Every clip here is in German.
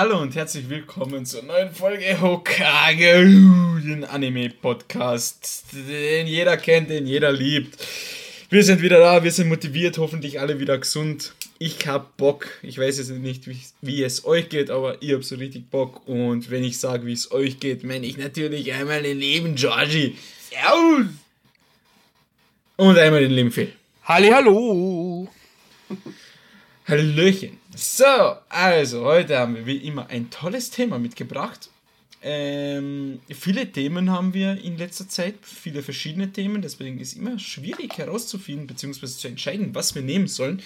Hallo und herzlich willkommen zur neuen Folge Hokage, den Anime-Podcast, den jeder kennt, den jeder liebt. Wir sind wieder da, wir sind motiviert, hoffentlich alle wieder gesund. Ich hab Bock. Ich weiß jetzt nicht, wie, wie es euch geht, aber ihr habt so richtig Bock. Und wenn ich sage, wie es euch geht, meine ich natürlich einmal den lieben Georgie. Servus! Und einmal den lieben Phil. Halli, hallo! Hallöchen. So, also heute haben wir wie immer ein tolles Thema mitgebracht. Ähm, viele Themen haben wir in letzter Zeit, viele verschiedene Themen, deswegen ist es immer schwierig herauszufinden bzw. zu entscheiden, was wir nehmen sollen.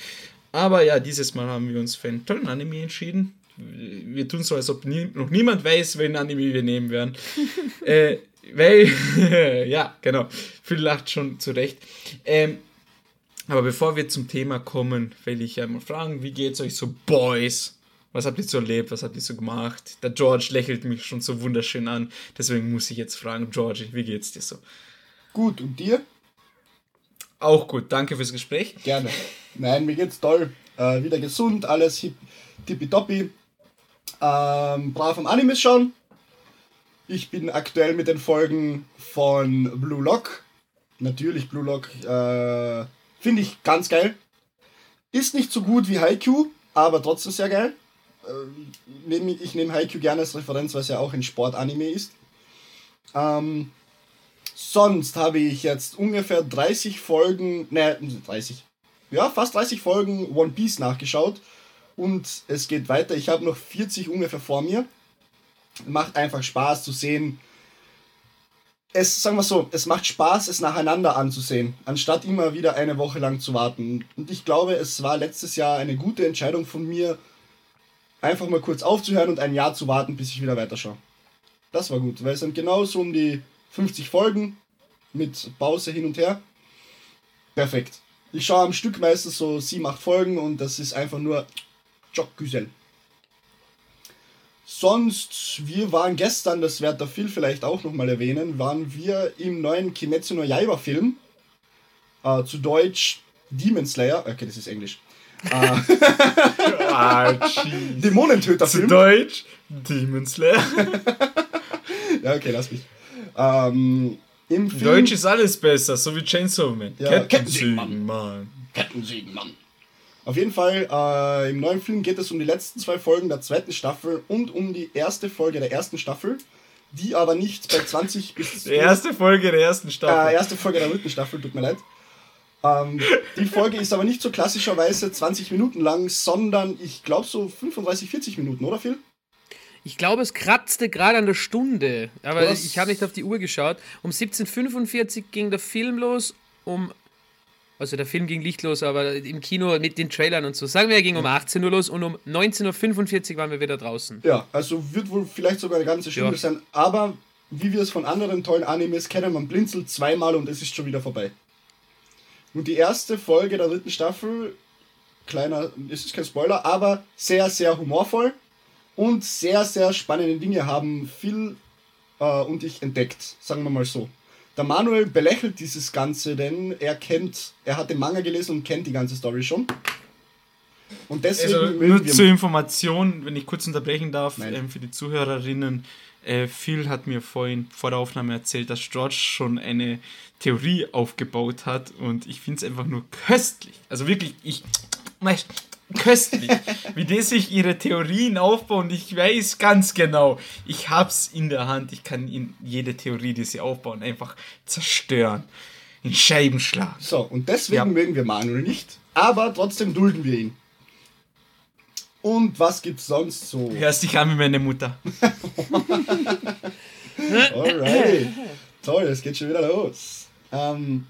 Aber ja, dieses Mal haben wir uns für einen tollen Anime entschieden. Wir tun so, als ob nie, noch niemand weiß, welchen Anime wir nehmen werden. äh, weil, ja, genau, Phil lacht schon zurecht. Ähm, aber bevor wir zum Thema kommen, will ich ja mal fragen, wie geht's euch so, Boys? Was habt ihr so erlebt? Was habt ihr so gemacht? Der George lächelt mich schon so wunderschön an. Deswegen muss ich jetzt fragen, George, wie geht's dir so? Gut, und dir? Auch gut, danke fürs Gespräch. Gerne. Nein, mir geht's toll. Äh, wieder gesund, alles hip, tippitoppi. Ähm, brav am Animes schauen. Ich bin aktuell mit den Folgen von Blue Lock. Natürlich Blue Lock. Äh, Finde ich ganz geil. Ist nicht so gut wie Haikyuu, aber trotzdem sehr geil. Äh, ich nehme Haikyuu gerne als Referenz, weil es ja auch ein Sportanime ist. Ähm, sonst habe ich jetzt ungefähr 30 Folgen, ne, 30, ja, fast 30 Folgen One Piece nachgeschaut. Und es geht weiter. Ich habe noch 40 ungefähr vor mir. Macht einfach Spaß zu sehen, es, sagen wir so, es macht Spaß, es nacheinander anzusehen, anstatt immer wieder eine Woche lang zu warten. Und ich glaube, es war letztes Jahr eine gute Entscheidung von mir, einfach mal kurz aufzuhören und ein Jahr zu warten, bis ich wieder weiterschaue. Das war gut, weil es sind genauso um die 50 Folgen mit Pause hin und her. Perfekt. Ich schaue am Stück meistens so 7, 8 Folgen und das ist einfach nur Jockgüsel. Sonst, wir waren gestern, das wird der Phil vielleicht auch nochmal erwähnen, waren wir im neuen Kimetsu no Yaiba Film. Äh, zu Deutsch Demon Slayer. Okay, das ist Englisch. Äh, ah, Dämonentöter Film. Zu Deutsch Demon Slayer. ja, okay, lass mich. Ähm, im Film, Deutsch ist alles besser, so wie Chainsaw Man. Ja, Kettensägen, Mann. Kettensägen, Mann. Auf jeden Fall, äh, im neuen Film geht es um die letzten zwei Folgen der zweiten Staffel und um die erste Folge der ersten Staffel, die aber nicht bei 20 bis... Die erste Folge der ersten Staffel. Äh, erste Folge der dritten Staffel, tut mir leid. Ähm, die Folge ist aber nicht so klassischerweise 20 Minuten lang, sondern ich glaube so 35, 40 Minuten, oder Phil? Ich glaube, es kratzte gerade an der Stunde, aber Was? ich habe nicht auf die Uhr geschaut. Um 17.45 Uhr ging der Film los, um also der Film ging lichtlos, aber im Kino mit den Trailern und so. Sagen wir, er ging um 18 Uhr los und um 19.45 Uhr waren wir wieder draußen. Ja, also wird wohl vielleicht sogar eine ganze Stunde ja. sein, aber wie wir es von anderen tollen Animes kennen, man blinzelt zweimal und es ist schon wieder vorbei. Und die erste Folge der dritten Staffel, kleiner, es ist kein Spoiler, aber sehr, sehr humorvoll und sehr, sehr spannende Dinge haben Phil äh, und ich entdeckt, sagen wir mal so. Der Manuel belächelt dieses Ganze, denn er kennt, er hat den Manga gelesen und kennt die ganze Story schon. Und deswegen. Also, nur zur Information, wenn ich kurz unterbrechen darf, ähm, für die Zuhörerinnen. Äh, Phil hat mir vorhin vor der Aufnahme erzählt, dass George schon eine Theorie aufgebaut hat und ich finde es einfach nur köstlich. Also wirklich, ich köstlich, wie die sich ihre Theorien aufbauen. Ich weiß ganz genau, ich hab's in der Hand. Ich kann in jede Theorie, die sie aufbauen, einfach zerstören. In Scheiben schlagen. So, und deswegen ja. mögen wir Manuel nicht, aber trotzdem dulden wir ihn. Und was gibt's sonst so? Hörst dich an wie meine Mutter. Alright. Toll, es geht schon wieder los. Ähm,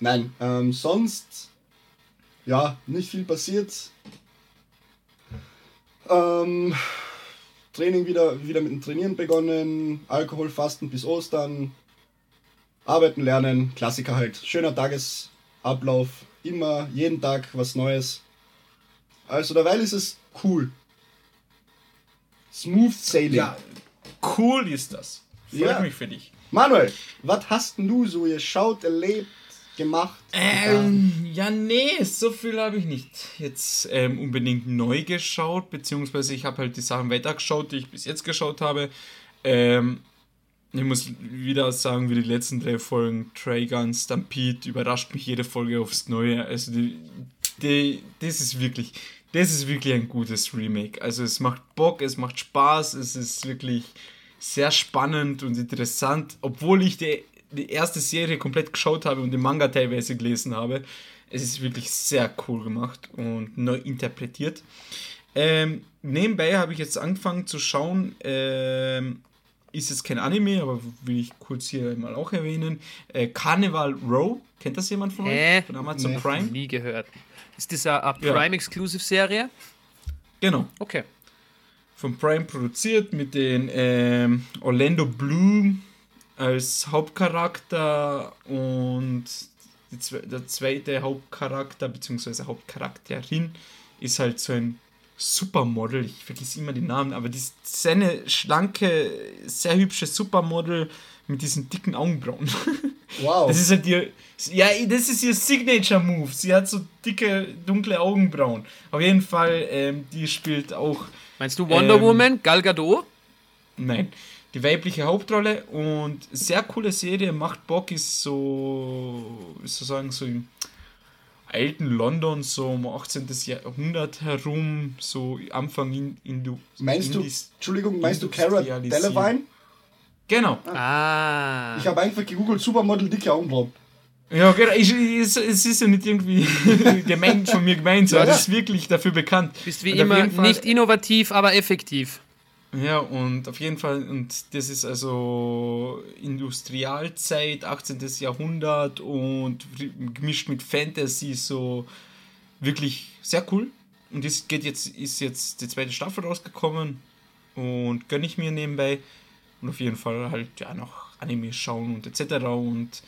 nein, ähm, sonst ja, nicht viel passiert. Ähm, Training wieder, wieder mit dem Trainieren begonnen, Alkoholfasten bis Ostern, arbeiten, lernen, Klassiker halt. Schöner Tagesablauf, immer, jeden Tag was Neues. Also derweil ist es cool. Smooth Sailing. Ja, cool ist das. Freut ja. mich für dich. Manuel, was hast du so geschaut, erlebt, gemacht? Ähm, ja, nee, so viel habe ich nicht jetzt ähm, unbedingt neu geschaut, beziehungsweise ich habe halt die Sachen weitergeschaut, die ich bis jetzt geschaut habe. Ähm, ich muss wieder sagen, wie die letzten drei Folgen, Trigun, Stampede, überrascht mich jede Folge aufs Neue. Also die, die, das ist wirklich, das ist wirklich ein gutes Remake. Also es macht Bock, es macht Spaß, es ist wirklich sehr spannend und interessant, obwohl ich die, die erste Serie komplett geschaut habe und den Manga teilweise gelesen habe. Es ist wirklich sehr cool gemacht und neu interpretiert. Ähm, nebenbei habe ich jetzt angefangen zu schauen, ähm, ist jetzt kein Anime, aber will ich kurz hier mal auch erwähnen. Äh, Carnival Row, kennt das jemand von Hä? euch? Von Amazon Nee. Prime? Nie gehört. Ist das eine, eine. Prime-Exclusive-Serie? Genau. Okay. Von Prime produziert mit den ähm, Orlando Bloom als Hauptcharakter und die, der zweite Hauptcharakter bzw. Hauptcharakterin ist halt so ein Supermodel. Ich vergesse immer den Namen, aber die ist sehr eine schlanke, sehr hübsche Supermodel mit diesen dicken Augenbrauen. Wow. Das ist halt ihr. Ja, das ist ihr Signature-Move. Sie hat so dicke, dunkle Augenbrauen. Auf jeden Fall, ähm, die spielt auch. Meinst du Wonder Ähm, Woman, Gal Gadot? Nein. Die weibliche Hauptrolle und sehr coole Serie, macht Bock, ist so, wie soll ich sagen, so im alten London, so um 18. Jahrhundert herum, so Anfang in, in Meinst du, Entschuldigung, meinst du Cara. Delevingne? Genau. Ah. Ich habe einfach gegoogelt, Supermodel, dicke Augenbrauen. Ja, genau. Ich, ich, es es ist ja nicht irgendwie gemeint von mir gemeint, so. Ja, ja. ist wirklich dafür bekannt. Bist wie immer nicht innovativ, aber effektiv. Ja, und auf jeden Fall, und das ist also Industrialzeit, 18. Jahrhundert und gemischt mit Fantasy, so wirklich sehr cool. Und das geht jetzt, ist jetzt die zweite Staffel rausgekommen und gönne ich mir nebenbei. Und auf jeden Fall halt ja noch Anime schauen und etc. Und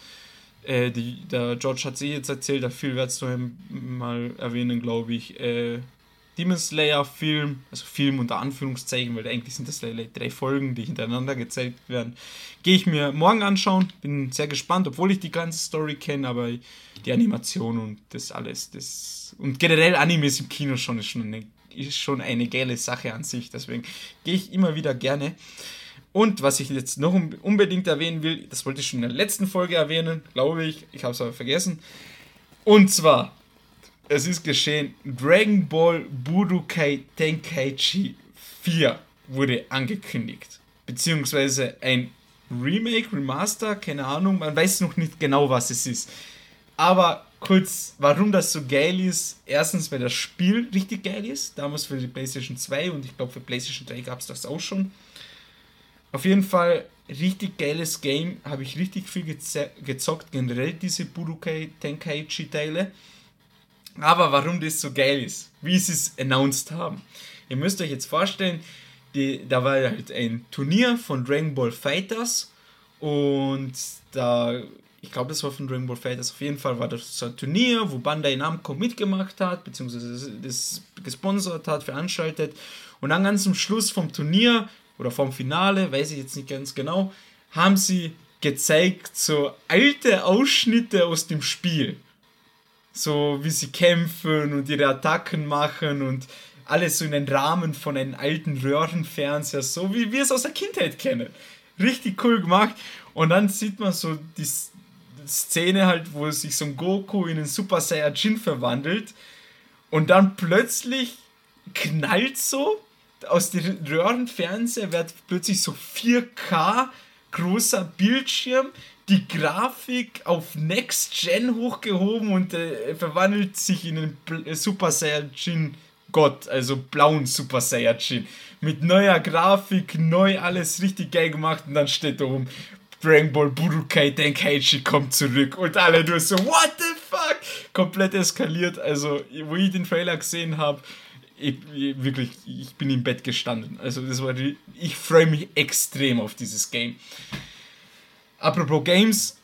äh, die, der George hat sie jetzt erzählt, der Phil wird es mal erwähnen, glaube ich. Äh, Demon Slayer Film, also Film unter Anführungszeichen, weil eigentlich sind das drei Folgen, die hintereinander gezeigt werden. Gehe ich mir morgen anschauen, bin sehr gespannt, obwohl ich die ganze Story kenne, aber die Animation und das alles, das und generell Animes im Kino schon ist schon eine, ist schon eine geile Sache an sich, deswegen gehe ich immer wieder gerne. Und was ich jetzt noch un- unbedingt erwähnen will, das wollte ich schon in der letzten Folge erwähnen, glaube ich, ich habe es aber vergessen. Und zwar, es ist geschehen, Dragon Ball Budokai Tenkaichi 4 wurde angekündigt. Beziehungsweise ein Remake, Remaster, keine Ahnung, man weiß noch nicht genau, was es ist. Aber kurz, warum das so geil ist. Erstens, weil das Spiel richtig geil ist. Damals für die PlayStation 2 und ich glaube für PlayStation 3 gab es das auch schon. Auf jeden Fall richtig geiles Game. Habe ich richtig viel gezockt. Generell diese Budokai Tenkaichi Teile. Aber warum das so geil ist, wie sie es announced haben. Ihr müsst euch jetzt vorstellen, die, da war halt ein Turnier von Dragon Ball Fighters und da, ich glaube, das war von Dragon Ball Fighters, auf jeden Fall war das so ein Turnier, wo Bandai Namco mitgemacht hat, beziehungsweise das gesponsert hat, veranstaltet. Und dann ganz zum Schluss vom Turnier oder vom Finale, weiß ich jetzt nicht ganz genau, haben sie gezeigt so alte Ausschnitte aus dem Spiel so wie sie kämpfen und ihre Attacken machen und alles so in den Rahmen von einem alten Röhrenfernseher, so wie wir es aus der Kindheit kennen. Richtig cool gemacht. Und dann sieht man so die Szene halt, wo sich so ein Goku in einen Super Saiyajin verwandelt und dann plötzlich knallt so aus dem Röhrenfernseher wird plötzlich so 4K großer Bildschirm, die Grafik auf Next Gen hochgehoben und äh, verwandelt sich in einen Bl- Super Saiyajin Gott, also blauen Super Saiyajin. Mit neuer Grafik, neu alles richtig geil gemacht und dann steht da oben Dragon Ball Budokai Tenkaichi kommt zurück und alle nur so, what the fuck? Komplett eskaliert. Also, wo ich den Trailer gesehen habe, ich, ich, wirklich, ich bin im Bett gestanden. Also, das war, ich freue mich extrem auf dieses Game. Apropos Games,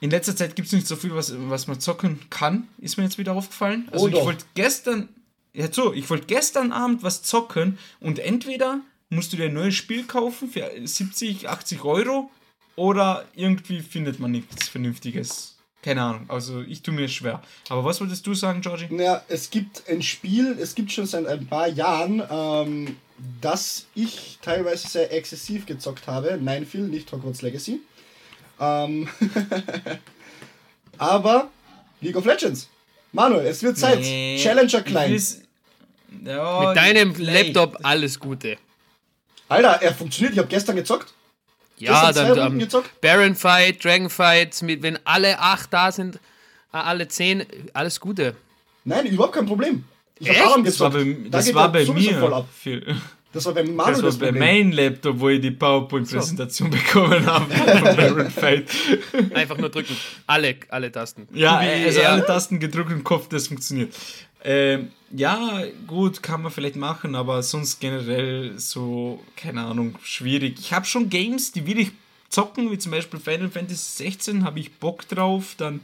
in letzter Zeit gibt es nicht so viel, was, was man zocken kann, ist mir jetzt wieder aufgefallen. Also Oh ich wollte gestern, ja so, ich wollte gestern Abend was zocken und entweder musst du dir ein neues Spiel kaufen für 70, 80 Euro oder irgendwie findet man nichts Vernünftiges. Keine Ahnung. Also ich tue mir schwer. Aber was wolltest du sagen, Georgie? Ja, es gibt ein Spiel, es gibt schon seit ein paar Jahren, ähm, das ich teilweise sehr exzessiv gezockt habe. Nein, viel, nicht Hogwarts Legacy. Ähm, aber League of Legends. Manuel, es wird Zeit. Nee, Challenger klein. Ja, Mit deinem. Laptop alles Gute. Alter, er funktioniert. Ich habe gestern gezockt. Ja, dann, dann gezockt. Baron Fight, Dragon Fight, mit, wenn alle acht da sind, äh, alle zehn, alles Gute. Nein, überhaupt kein Problem. Ich habe Aram gezockt. Das war bei, das da war bei mir. Voll ab. Viel. Das war bei Manuel Das war bei meinem Laptop, wo ich die PowerPoint-Präsentation so. bekommen habe von Baron Fight. Einfach nur drücken. Alle, alle Tasten. Ja, also alle Tasten gedrückt im Kopf, das funktioniert. Ähm, ja, gut, kann man vielleicht machen, aber sonst generell so, keine Ahnung, schwierig. Ich habe schon Games, die will ich zocken, wie zum Beispiel Final Fantasy 16, habe ich Bock drauf. Dann,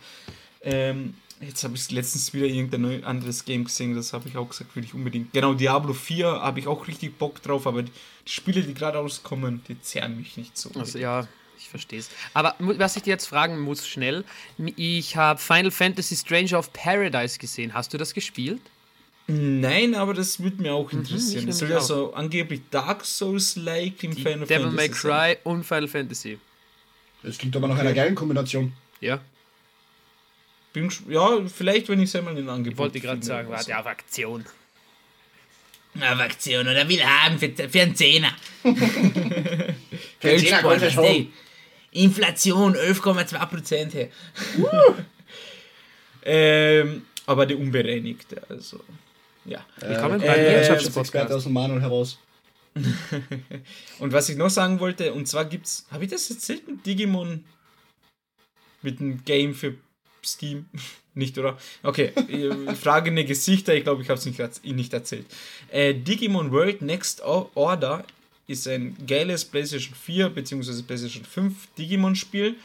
ähm, jetzt habe ich letztens wieder irgendein anderes Game gesehen, das habe ich auch gesagt, will ich unbedingt. Genau, Diablo 4 habe ich auch richtig Bock drauf, aber die Spiele, die gerade rauskommen, die zehren mich nicht so. Also, ja, ich verstehe es. Aber was ich dir jetzt fragen muss, schnell, ich habe Final Fantasy Stranger of Paradise gesehen. Hast du das gespielt? Nein, aber das würde mir auch mhm, interessieren. Mhm, das soll ja so angeblich Dark Souls-like im Die Final Devil Fantasy. Devil May Cry und Final Fantasy. Das klingt aber nach einer geilen Kombination. Ja. Bin, ja, vielleicht, wenn ich es einmal in Angebot Ich wollte gerade sagen, warte auf Aktion. Auf Aktion oder will haben für, für einen Zehner. für einen Zehner Inflation 11,2% her. ähm, aber die unbereinigte, also. Ja. Willkommen äh, bei Wirtschaftsexperte aus dem Manuel heraus. und was ich noch sagen wollte, und zwar gibt's, habe ich das erzählt mit Digimon? Mit einem Game für Steam? nicht, oder? Okay, fragende Gesichter, ich glaube, ich habe es nicht, nicht erzählt. Äh, Digimon World Next Order ist ein geiles PlayStation 4 bzw. PlayStation 5 Digimon-Spiel.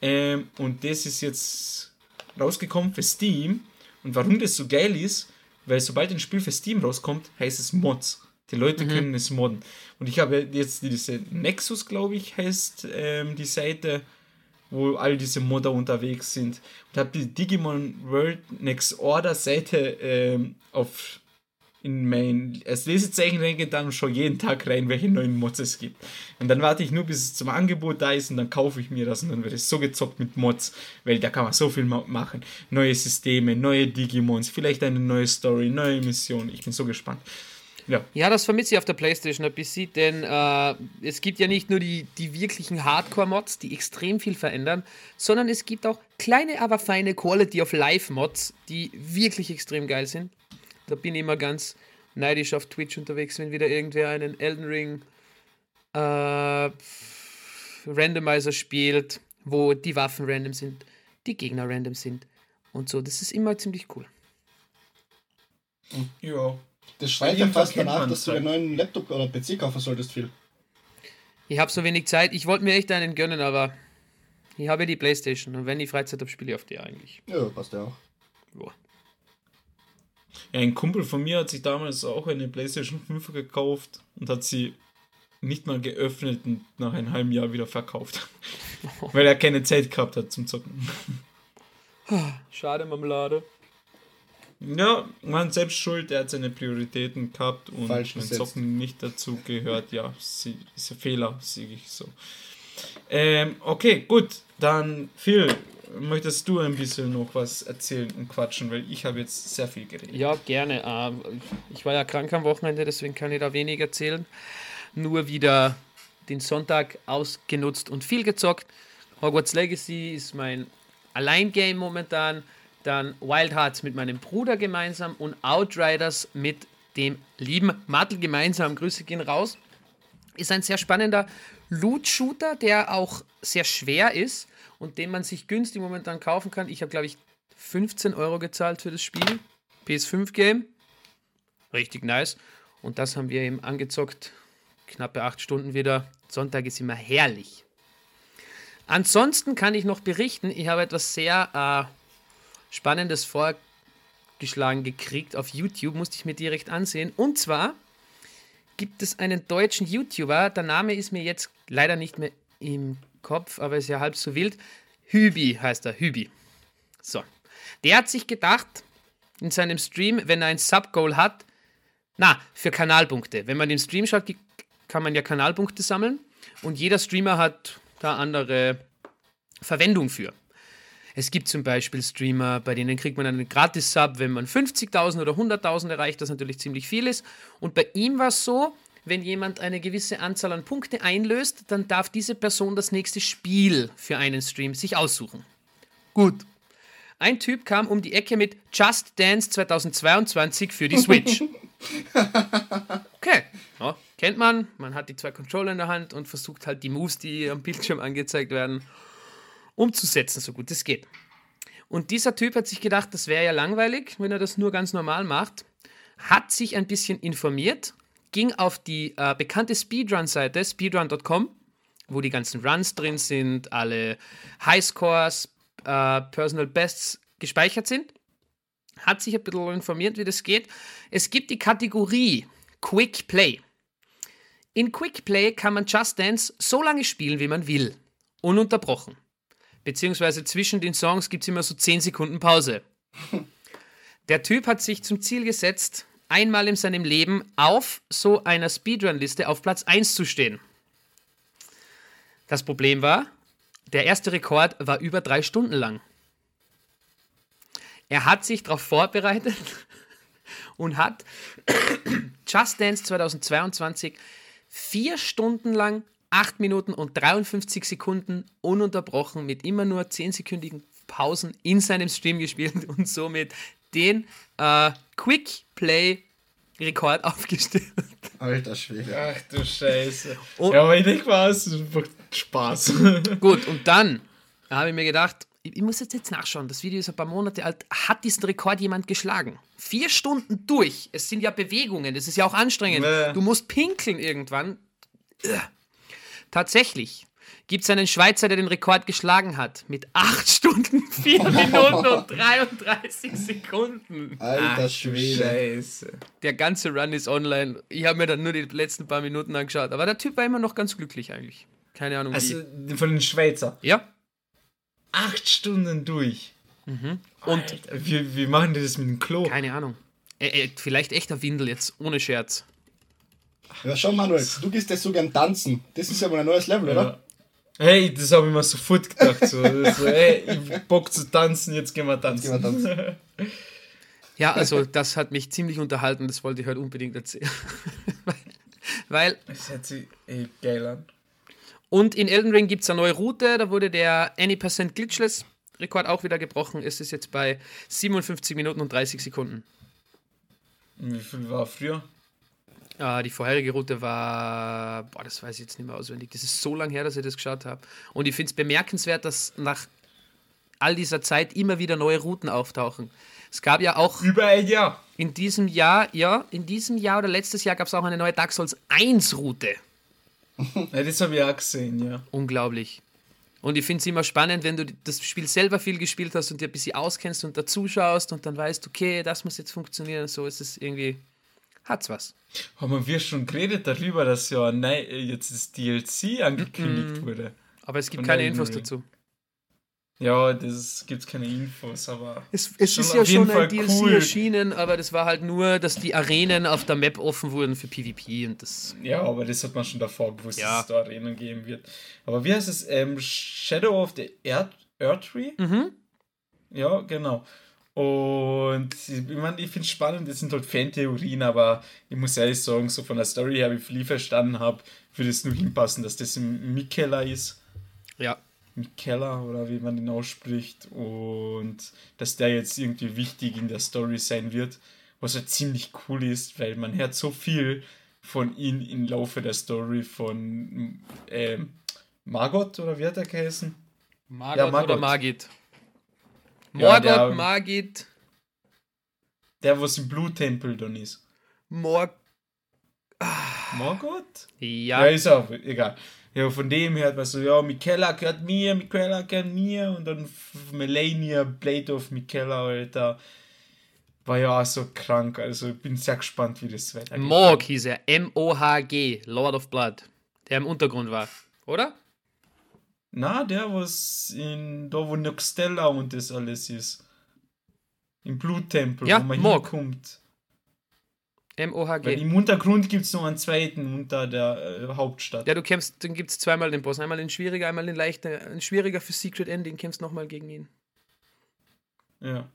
Ähm, und das ist jetzt rausgekommen für Steam. Und warum das so geil ist, weil sobald ein Spiel für Steam rauskommt, heißt es Mods. Die Leute mhm. können es modden. Und ich habe jetzt diese Nexus, glaube ich, heißt ähm, die Seite, wo all diese Modder unterwegs sind. Und habe die Digimon World Next Order Seite ähm, auf in mein Lesezeichen reingeht dann schon jeden Tag rein, welche neuen Mods es gibt. Und dann warte ich nur, bis es zum Angebot da ist und dann kaufe ich mir das und dann wird es so gezockt mit Mods, weil da kann man so viel machen. Neue Systeme, neue Digimons, vielleicht eine neue Story, neue Mission. Ich bin so gespannt. Ja. ja, das vermisse ich auf der Playstation ein bisschen, denn äh, es gibt ja nicht nur die, die wirklichen Hardcore-Mods, die extrem viel verändern, sondern es gibt auch kleine, aber feine Quality of Life-Mods, die wirklich extrem geil sind. Da bin ich immer ganz neidisch auf Twitch unterwegs, wenn wieder irgendwer einen Elden Ring äh, Randomizer spielt, wo die Waffen random sind, die Gegner random sind und so. Das ist immer ziemlich cool. Ja. Das schreit ja fast danach, dass du einen neuen Laptop oder PC kaufen solltest, Phil. Ich habe so wenig Zeit. Ich wollte mir echt einen gönnen, aber ich habe ja die Playstation und wenn ich Freizeit habe, spiele ich auf die eigentlich. Ja, passt ja auch. Ja. Ja, ein Kumpel von mir hat sich damals auch eine PlayStation 5 gekauft und hat sie nicht mal geöffnet und nach einem halben Jahr wieder verkauft. Weil er keine Zeit gehabt hat zum Zocken. Schade, Marmelade. Ja, man selbst schuld, er hat seine Prioritäten gehabt und Falsch mein Zocken nicht dazu gehört. Ja, ist ein Fehler, sehe ich so. Ähm, okay, gut, dann Phil, möchtest du ein bisschen noch was erzählen und quatschen, weil ich habe jetzt sehr viel geredet. Ja, gerne. Ähm, ich war ja krank am Wochenende, deswegen kann ich da wenig erzählen. Nur wieder den Sonntag ausgenutzt und viel gezockt. Hogwarts Legacy ist mein Alleingame momentan. Dann Wild Hearts mit meinem Bruder gemeinsam und Outriders mit dem lieben Mattel gemeinsam. Grüße gehen raus. Ist ein sehr spannender Loot-Shooter, der auch sehr schwer ist und den man sich günstig momentan kaufen kann. Ich habe, glaube ich, 15 Euro gezahlt für das Spiel. PS5-Game. Richtig nice. Und das haben wir eben angezockt. Knappe acht Stunden wieder. Sonntag ist immer herrlich. Ansonsten kann ich noch berichten, ich habe etwas sehr äh, Spannendes vorgeschlagen gekriegt auf YouTube, musste ich mir direkt ansehen. Und zwar gibt es einen deutschen YouTuber, der Name ist mir jetzt leider nicht mehr im Kopf, aber ist ja halb so wild. Hübi heißt er, Hübi. So. Der hat sich gedacht, in seinem Stream, wenn er ein Sub-Goal hat, na, für Kanalpunkte. Wenn man den Stream schaut, kann man ja Kanalpunkte sammeln und jeder Streamer hat da andere Verwendung für. Es gibt zum Beispiel Streamer, bei denen kriegt man einen Gratis-Sub, wenn man 50.000 oder 100.000 erreicht, das natürlich ziemlich viel ist. Und bei ihm war es so, wenn jemand eine gewisse Anzahl an Punkte einlöst, dann darf diese Person das nächste Spiel für einen Stream sich aussuchen. Gut. Ein Typ kam um die Ecke mit Just Dance 2022 für die Switch. Okay, ja, kennt man. Man hat die zwei Controller in der Hand und versucht halt die Moves, die am Bildschirm angezeigt werden, umzusetzen, so gut es geht. Und dieser Typ hat sich gedacht, das wäre ja langweilig, wenn er das nur ganz normal macht, hat sich ein bisschen informiert, ging auf die äh, bekannte Speedrun-Seite speedrun.com, wo die ganzen Runs drin sind, alle Highscores, äh, Personal Bests gespeichert sind, hat sich ein bisschen informiert, wie das geht. Es gibt die Kategorie Quick Play. In Quick Play kann man Just Dance so lange spielen, wie man will, ununterbrochen beziehungsweise zwischen den Songs gibt es immer so 10 Sekunden Pause. Der Typ hat sich zum Ziel gesetzt, einmal in seinem Leben auf so einer Speedrun-Liste auf Platz 1 zu stehen. Das Problem war, der erste Rekord war über drei Stunden lang. Er hat sich darauf vorbereitet und hat Just Dance 2022 vier Stunden lang 8 Minuten und 53 Sekunden ununterbrochen mit immer nur 10-sekündigen Pausen in seinem Stream gespielt und somit den äh, Quick Play Rekord aufgestellt. Alter Schwede. Ach du Scheiße. Und ja, aber ich denke mal, es Spaß. Gut, und dann habe ich mir gedacht, ich, ich, muss jetzt, jetzt nachschauen, das Video ist ein paar Monate alt, hat diesen Rekord jemand geschlagen? Vier Stunden durch, es sind ja Bewegungen, es ist ja auch anstrengend. Nee. Du musst pinkeln irgendwann. Tatsächlich gibt es einen Schweizer, der den Rekord geschlagen hat. Mit 8 Stunden, 4 Minuten und 33 Sekunden. Alter Ach, Schwede. Scheiße. Der ganze Run ist online. Ich habe mir dann nur die letzten paar Minuten angeschaut. Aber der Typ war immer noch ganz glücklich eigentlich. Keine Ahnung. Also wie. von den Schweizer? Ja. 8 Stunden durch. Mhm. Und Alter, wie, wie machen die das mit dem Klo? Keine Ahnung. Äh, äh, vielleicht echter Windel jetzt, ohne Scherz. Ja, schau Manuel, du gehst jetzt so gern tanzen. Das ist ja mal ein neues Level, ja. oder? Hey, das habe ich mir sofort gedacht. So, so, hey, ich Bock zu tanzen, jetzt gehen wir tanzen. Gehen wir tanzen. Ja, also das hat mich ziemlich unterhalten, das wollte ich heute unbedingt erzählen. Weil. Das hört sich eh geil an. Und in Elden Ring gibt es eine neue Route, da wurde der Any% Glitchless Rekord auch wieder gebrochen. Es ist jetzt bei 57 Minuten und 30 Sekunden. Wie viel war früher? Äh, die vorherige Route war, boah, das weiß ich jetzt nicht mehr auswendig. Das ist so lange her, dass ich das geschaut habe. Und ich finde es bemerkenswert, dass nach all dieser Zeit immer wieder neue Routen auftauchen. Es gab ja auch. Über ein Jahr. In diesem Jahr, ja, in diesem Jahr oder letztes Jahr gab es auch eine neue Dark Souls 1 Route. ja, das habe ich auch gesehen, ja. Unglaublich. Und ich finde es immer spannend, wenn du das Spiel selber viel gespielt hast und dir ein bisschen auskennst und dazuschaust und dann weißt, okay, das muss jetzt funktionieren. So ist es irgendwie hat's was. Haben wir schon geredet darüber, dass ja nein, jetzt das DLC angekündigt mm -mm. wurde? Aber es gibt keine Infos dazu. Ja, das gibt keine Infos, aber. Es, es ist ja schon ein DLC cool. erschienen, aber das war halt nur, dass die Arenen auf der Map offen wurden für PvP und das. Ja, aber das hat man schon davor gewusst, ja. dass es da Arenen geben wird. Aber wie heißt es? Ähm, Shadow of the Earth, Earthtree? Mhm. Ja, genau. Und ich, meine, ich finde es spannend, das sind halt Fantheorien, aber ich muss ehrlich sagen, so von der Story her, wie ich viel verstanden habe, würde es nur hinpassen, dass das ein Mikella ist. Ja. Mikella oder wie man den ausspricht. Und dass der jetzt irgendwie wichtig in der Story sein wird. Was halt ziemlich cool ist, weil man hört so viel von ihm im Laufe der Story von ähm, Margot oder wie hat er geheißen? Margot, ja, Margot. oder Margit? Morgoth, ja, der, Margit. Der, was im Bluttempel dann ist. Morg. Morgoth? Ja. Ja, ist auch, egal. Ja, von dem hört man so, ja, Mikella gehört mir, Mikella gehört mir und dann Melania, Blade of Mikella, Alter. War ja auch so krank, also ich bin sehr gespannt, wie das weitergeht. Morg hieß er, M-O-H-G, Lord of Blood, der im Untergrund war, oder? Na, der, was in da wo Noxtella und das alles ist. Im Bluttempel, Ja, wo man Morg. hinkommt. Weil M-O-H-G. im Untergrund gibt es noch einen zweiten unter der äh, Hauptstadt. Ja, du kämpfst, dann gibt es zweimal den Boss. Einmal in schwieriger, einmal in leichter. Ein schwieriger für Secret Ending, kämpfst nochmal gegen ihn. Ja.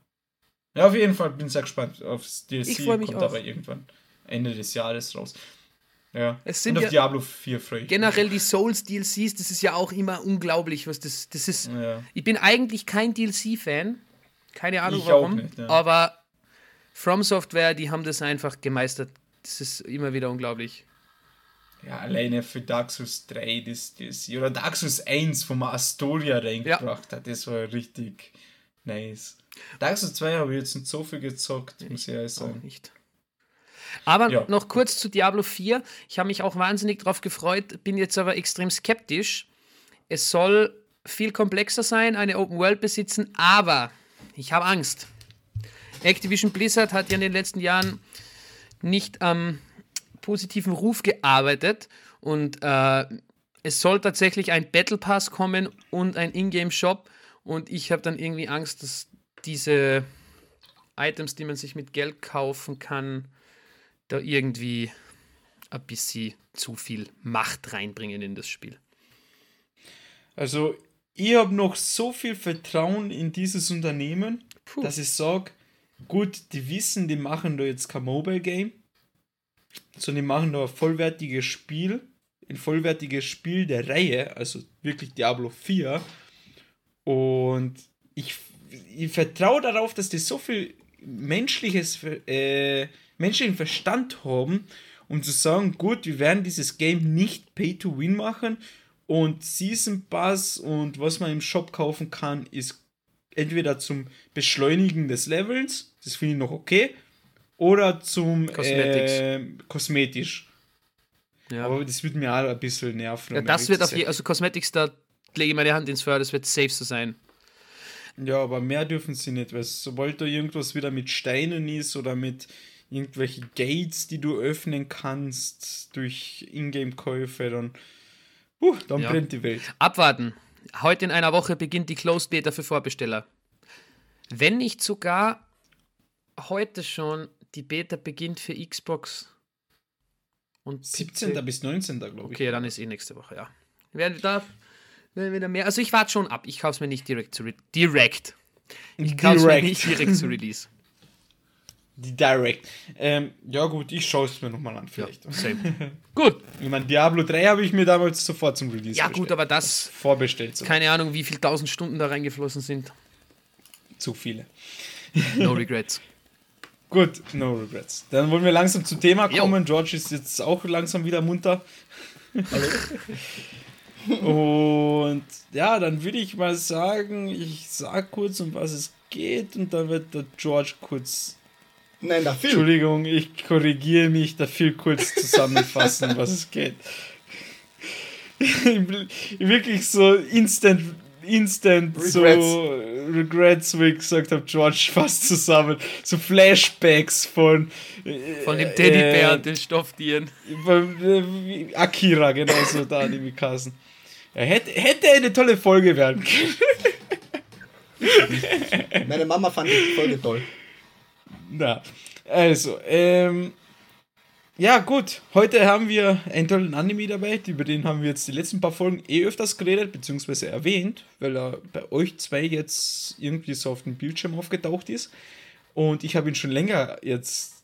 Ja, auf jeden Fall bin sehr gespannt aufs DLC. Ich mich kommt auch. aber irgendwann Ende des Jahres raus. Ja. Es sind Und auf ja- Diablo 4 freue ich mich. Generell die Souls DLCs, das ist ja auch immer unglaublich, was das, das ist. Ja. Ich bin eigentlich kein DLC-Fan. Keine Ahnung Ich auch warum. nicht, ja. Aber From Software, die haben das einfach gemeistert. Das ist immer wieder unglaublich. ja, alleine für Dark Souls 3 das DLC oder Dark Souls 1, wo man Astoria reingebracht hat, das war richtig nice. Dark Souls 2 habe ich jetzt nicht so viel gezockt, muss ich ehrlich Auch sagen. nicht. Aber Ja. noch kurz zu Diablo 4. Ich habe mich auch wahnsinnig drauf gefreut, bin jetzt aber extrem skeptisch. Es soll viel komplexer sein, eine Open World besitzen, aber ich habe Angst. Activision Blizzard hat ja in den letzten Jahren nicht am positiven Ruf gearbeitet und äh, es soll tatsächlich ein Battle Pass kommen und ein Ingame Shop und ich habe dann irgendwie Angst, dass diese Items, die man sich mit Geld kaufen kann, da irgendwie ein bisschen zu viel Macht reinbringen in das Spiel. Also, ich habe noch so viel Vertrauen in dieses Unternehmen, Puh. dass ich sage, gut, die wissen, die machen da jetzt kein Mobile Game, sondern die machen da ein vollwertiges Spiel, ein vollwertiges Spiel der Reihe, also wirklich Diablo 4. Und ich, ich vertraue darauf, dass die so viel menschliches, äh, menschlichen Verstand haben, um zu sagen, gut, wir werden dieses Game nicht Pay to Win machen und Season Pass und was man im Shop kaufen kann, ist entweder zum Beschleunigen des Levels, das finde ich noch okay, oder zum äh, kosmetisch. Ja, Aber das wird mir auch ein bisschen nerven. ja das wird auf jeden also Cosmetics, da lege ich meine Hand ins Feuer, das wird safe so sein. Ja, aber mehr dürfen sie nicht, weil sobald da irgendwas wieder mit Steinen ist oder mit irgendwelche Gates, die du öffnen kannst durch Ingame-Käufe, dann, uh, dann Ja. brennt die Welt. Abwarten. Heute in einer Woche beginnt die Closed Beta für Vorbesteller. Wenn nicht sogar heute schon die Beta beginnt für Xbox und 17. PC. bis 19. glaube ich. Okay, dann ist eh nächste Woche, ja. Werden wir da werden wir da mehr. Also ich warte schon ab. Ich kaufe es mir nicht direkt zu re direkt. Ich kaufe es mir nicht direkt zu Release. Die Direct. Ähm, ja gut, ich schaue es mir nochmal an Ja, vielleicht. same. Gut. Ich meine, Diablo 3 habe ich mir damals sofort zum Release Ja, bestellt. gut, aber das, vorbestellt. So. keine Ahnung, wie viele tausend Stunden da reingeflossen sind. Zu viele. No regrets. Gut, no regrets. Dann wollen wir langsam zum Thema Jo. kommen. George ist jetzt auch langsam wieder munter. und ja, dann würde ich mal sagen, ich sag kurz, um was es geht und dann wird der George kurz, Nein, Film. Entschuldigung, ich korrigiere mich, dafür kurz zusammenfassen, was es geht. Wirklich so instant, instant so Regrets, wie ich gesagt habe, George fasst zusammen. So Flashbacks von Von dem Teddybär äh, und den Stofftieren. von, äh, Akira, genauso da die Mikasen. Er hätte, hätte eine tolle Folge werden können. Meine Mama fand die Folge toll. Na, also, ähm, ja gut, heute haben wir einen tollen Anime dabei, über den haben wir jetzt die letzten paar Folgen eh öfters geredet, beziehungsweise erwähnt, weil er bei euch zwei jetzt irgendwie so auf dem Bildschirm aufgetaucht ist. Und ich habe ihn schon länger jetzt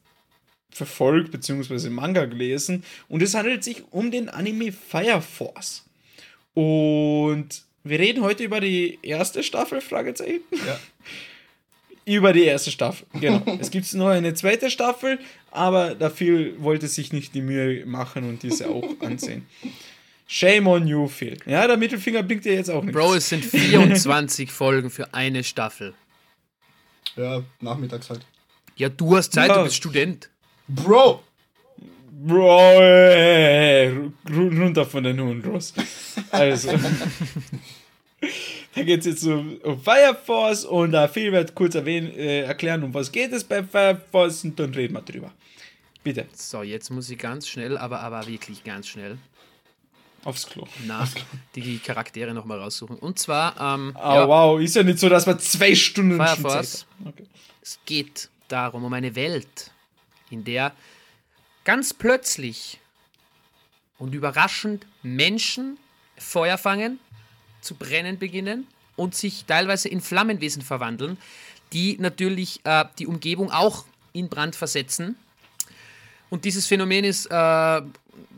verfolgt, beziehungsweise Manga gelesen. Und es handelt sich um den Anime Fire Force. Und wir reden heute über die erste Staffel, Fragezeichen. Ja. Über die erste Staffel, genau. es gibt noch eine zweite Staffel, aber dafür wollte sich nicht die Mühe machen und diese auch ansehen. Shame on you, Phil. Ja, der Mittelfinger blinkt dir jetzt auch nicht. Bro, es sind 24 Folgen für eine Staffel. Ja, nachmittags halt. Ja, du hast Zeit, Ja. du bist Student. Bro! Bro, ey, ru- runter von den Hunden, Ross. Also, da geht es jetzt um, um Fire Force und da Phil wird kurz erwähnen, äh, erklären, um was geht es bei Fire Force und dann reden wir drüber. Bitte. So, jetzt muss ich ganz schnell, aber, aber wirklich ganz schnell. Aufs Klo. Na, die Charaktere nochmal raussuchen. Und zwar, ähm, oh, ja, wow, ist ja nicht so, dass wir zwei Stunden Fire Force. Okay. Es geht darum, um eine Welt, in der ganz plötzlich und überraschend Menschen Feuer fangen, zu brennen beginnen und sich teilweise in Flammenwesen verwandeln, die natürlich äh, die Umgebung auch in Brand versetzen. Und dieses Phänomen ist äh,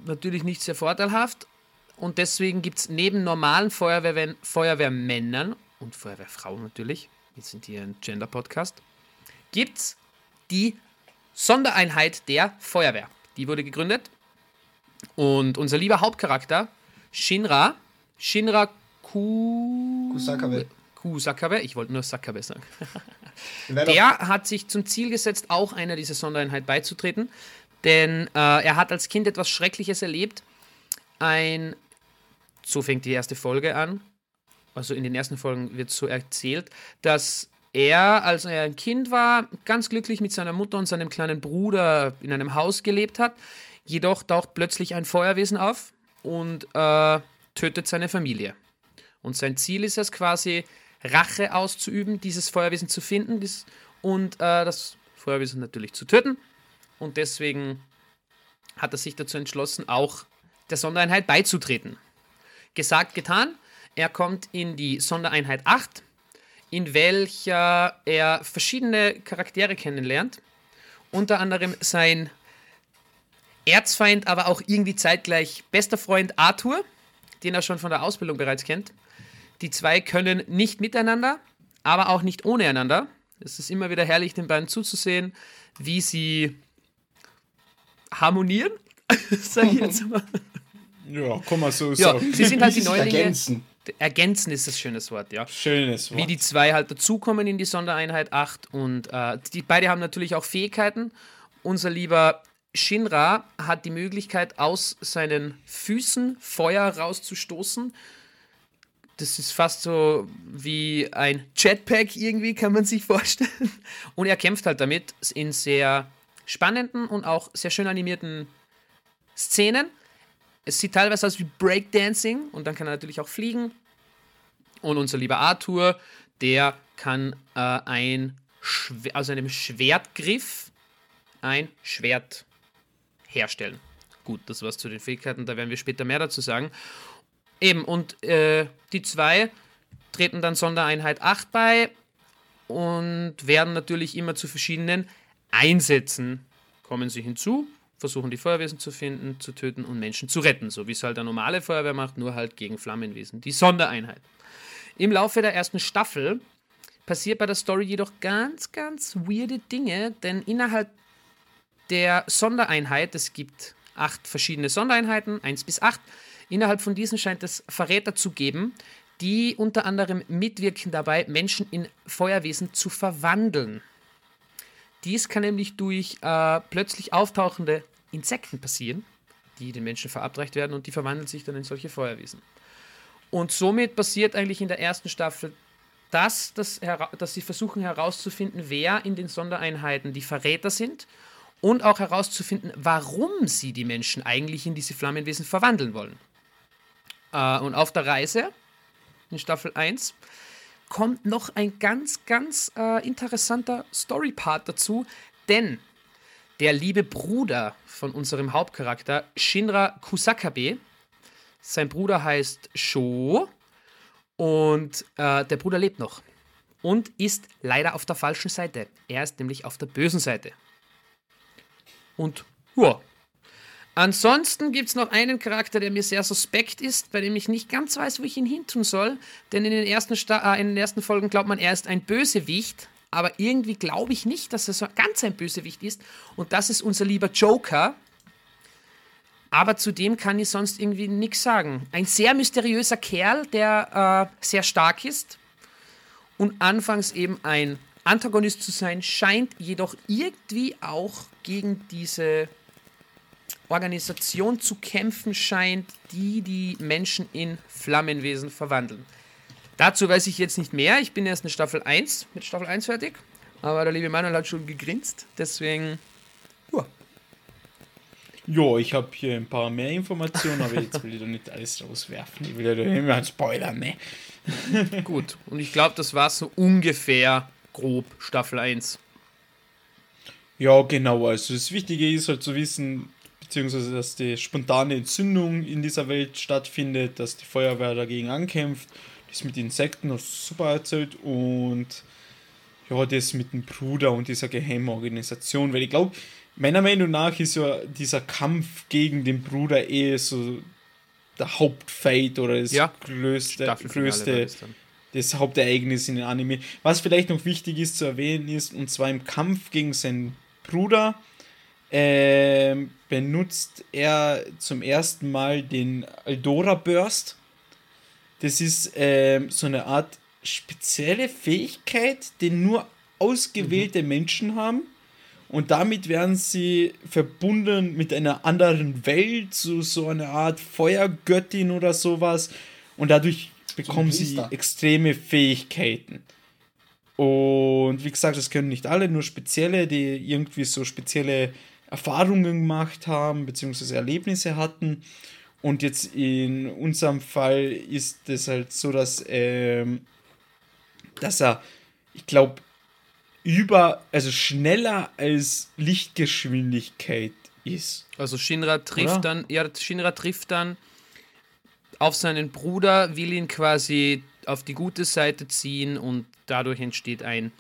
natürlich nicht sehr vorteilhaft. Und deswegen gibt es neben normalen Feuerwehr Feuerwehrmännern und Feuerwehrfrauen natürlich, wir sind hier ein Gender-Podcast, gibt es die Sondereinheit der Feuerwehr. Die wurde gegründet. Und unser lieber Hauptcharakter, Shinra, Shinra Ku Kusakabe. Kusakabe, ich wollte nur Sakabe sagen. der hat sich zum Ziel gesetzt, auch einer dieser Sondereinheit beizutreten. Denn äh, er hat als Kind etwas Schreckliches erlebt. Ein, so fängt die erste Folge an. Also in den ersten Folgen wird so erzählt, dass er, als er ein Kind war, ganz glücklich mit seiner Mutter und seinem kleinen Bruder in einem Haus gelebt hat. Jedoch taucht plötzlich ein Feuerwesen auf und äh, tötet seine Familie. Und sein Ziel ist es quasi, Rache auszuüben, dieses Feuerwesen zu finden und äh, das Feuerwesen natürlich zu töten. Und deswegen hat er sich dazu entschlossen, auch der Sondereinheit beizutreten. Gesagt, getan. Er kommt in die Sondereinheit 8, in welcher er verschiedene Charaktere kennenlernt. Unter anderem sein Erzfeind, aber auch irgendwie zeitgleich bester Freund Arthur, den er schon von der Ausbildung bereits kennt. Die zwei können nicht miteinander, aber auch nicht ohne einander. Es ist immer wieder herrlich, den beiden zuzusehen, wie sie harmonieren, sag ich jetzt mal. Ja, komm mal so ja, sagen. Sie sind halt die Neulinge. Ergänzen. Ergänzen ist das schönes Wort, ja. Schönes Wort. Wie die zwei halt dazukommen in die Sondereinheit 8 und äh, die beide haben natürlich auch Fähigkeiten. Unser lieber Shinra hat die Möglichkeit, aus seinen Füßen Feuer rauszustoßen. Das ist fast so wie ein Jetpack irgendwie, kann man sich vorstellen. Und er kämpft halt damit in sehr spannenden und auch sehr schön animierten Szenen. Es sieht teilweise aus wie Breakdancing und dann kann er natürlich auch fliegen. Und unser lieber Arthur, der kann äh, ein aus einem Schwertgriff ein Schwert herstellen. Gut, das war's zu den Fähigkeiten, da werden wir später mehr dazu sagen. Eben, und äh, die zwei treten dann Sondereinheit 8 bei und werden natürlich immer zu verschiedenen Einsätzen kommen sie hinzu, versuchen die Feuerwesen zu finden, zu töten und Menschen zu retten, so wie es halt eine normale Feuerwehr macht, nur halt gegen Flammenwesen, die Sondereinheit. Im Laufe der ersten Staffel passiert bei der Story jedoch ganz, ganz weirde Dinge, denn innerhalb der Sondereinheit, es gibt acht verschiedene Sondereinheiten, eins bis acht, innerhalb von diesen scheint es Verräter zu geben, die unter anderem mitwirken dabei, Menschen in Feuerwesen zu verwandeln. Dies kann nämlich durch äh, plötzlich auftauchende Insekten passieren, die den Menschen verabreicht werden und die verwandeln sich dann in solche Feuerwesen. Und somit passiert eigentlich in der ersten Staffel das, dass, dass sie versuchen herauszufinden, wer in den Sondereinheiten die Verräter sind und auch herauszufinden, warum sie die Menschen eigentlich in diese Flammenwesen verwandeln wollen. Äh, und auf der Reise in Staffel 1 kommt noch ein ganz, ganz äh, interessanter Story-Part dazu, denn der liebe Bruder von unserem Hauptcharakter, Shinra Kusakabe, sein Bruder heißt Sho und äh, der Bruder lebt noch und ist leider auf der falschen Seite. Er ist nämlich auf der bösen Seite. Und ja, Ansonsten gibt es noch einen Charakter, der mir sehr suspekt ist, bei dem ich nicht ganz weiß, wo ich ihn hintun soll. Denn in den ersten, äh, in den ersten Folgen glaubt man, er ist ein Bösewicht. Aber irgendwie glaube ich nicht, dass er so ganz ein Bösewicht ist. Und das ist unser lieber Joker. Aber zu dem kann ich sonst irgendwie nichts sagen. Ein sehr mysteriöser Kerl, der äh, sehr stark ist. Und anfangs eben ein Antagonist zu sein, scheint jedoch irgendwie auch gegen diese Organisation zu kämpfen scheint, die die Menschen in Flammenwesen verwandeln. Dazu weiß ich jetzt nicht mehr. Ich bin erst in Staffel 1 mit Staffel 1 fertig. Aber der liebe Manuel hat schon gegrinst. Deswegen. Ja. Ja, ich habe hier ein paar mehr Informationen, aber jetzt will ich doch nicht alles rauswerfen. Ich will ja doch immer einen Spoiler, ne? Gut, und ich glaube, das war so ungefähr grob Staffel 1. Ja, genau. Also das Wichtige ist halt zu wissen, beziehungsweise dass die spontane Entzündung in dieser Welt stattfindet, dass die Feuerwehr dagegen ankämpft. Das mit Insekten das super erzählt und ja, das mit dem Bruder und dieser geheimen Organisation, weil ich glaube, meiner Meinung nach ist ja dieser Kampf gegen den Bruder eh so der Hauptfight oder das Ja. größte, größte das Hauptereignis in den Anime. Was vielleicht noch wichtig ist zu erwähnen ist, und zwar im Kampf gegen seinen Bruder ähm, benutzt er zum ersten Mal den Eldora Burst. Das ist ähm, so eine Art spezielle Fähigkeit, die nur ausgewählte Menschen haben. Und damit werden sie verbunden mit einer anderen Welt, so, so eine Art Feuergöttin oder sowas. Und dadurch bekommen sie extreme Fähigkeiten. Und wie gesagt, das können nicht alle, nur spezielle, die irgendwie so spezielle Erfahrungen gemacht haben, beziehungsweise Erlebnisse hatten. Und jetzt in unserem Fall ist es halt so, dass, ähm, dass er, ich glaube, über, also schneller als Lichtgeschwindigkeit ist. Also Shinra trifft Oder? dann, ja, Shinra trifft dann auf seinen Bruder, will ihn quasi auf die gute Seite ziehen und dadurch entsteht ein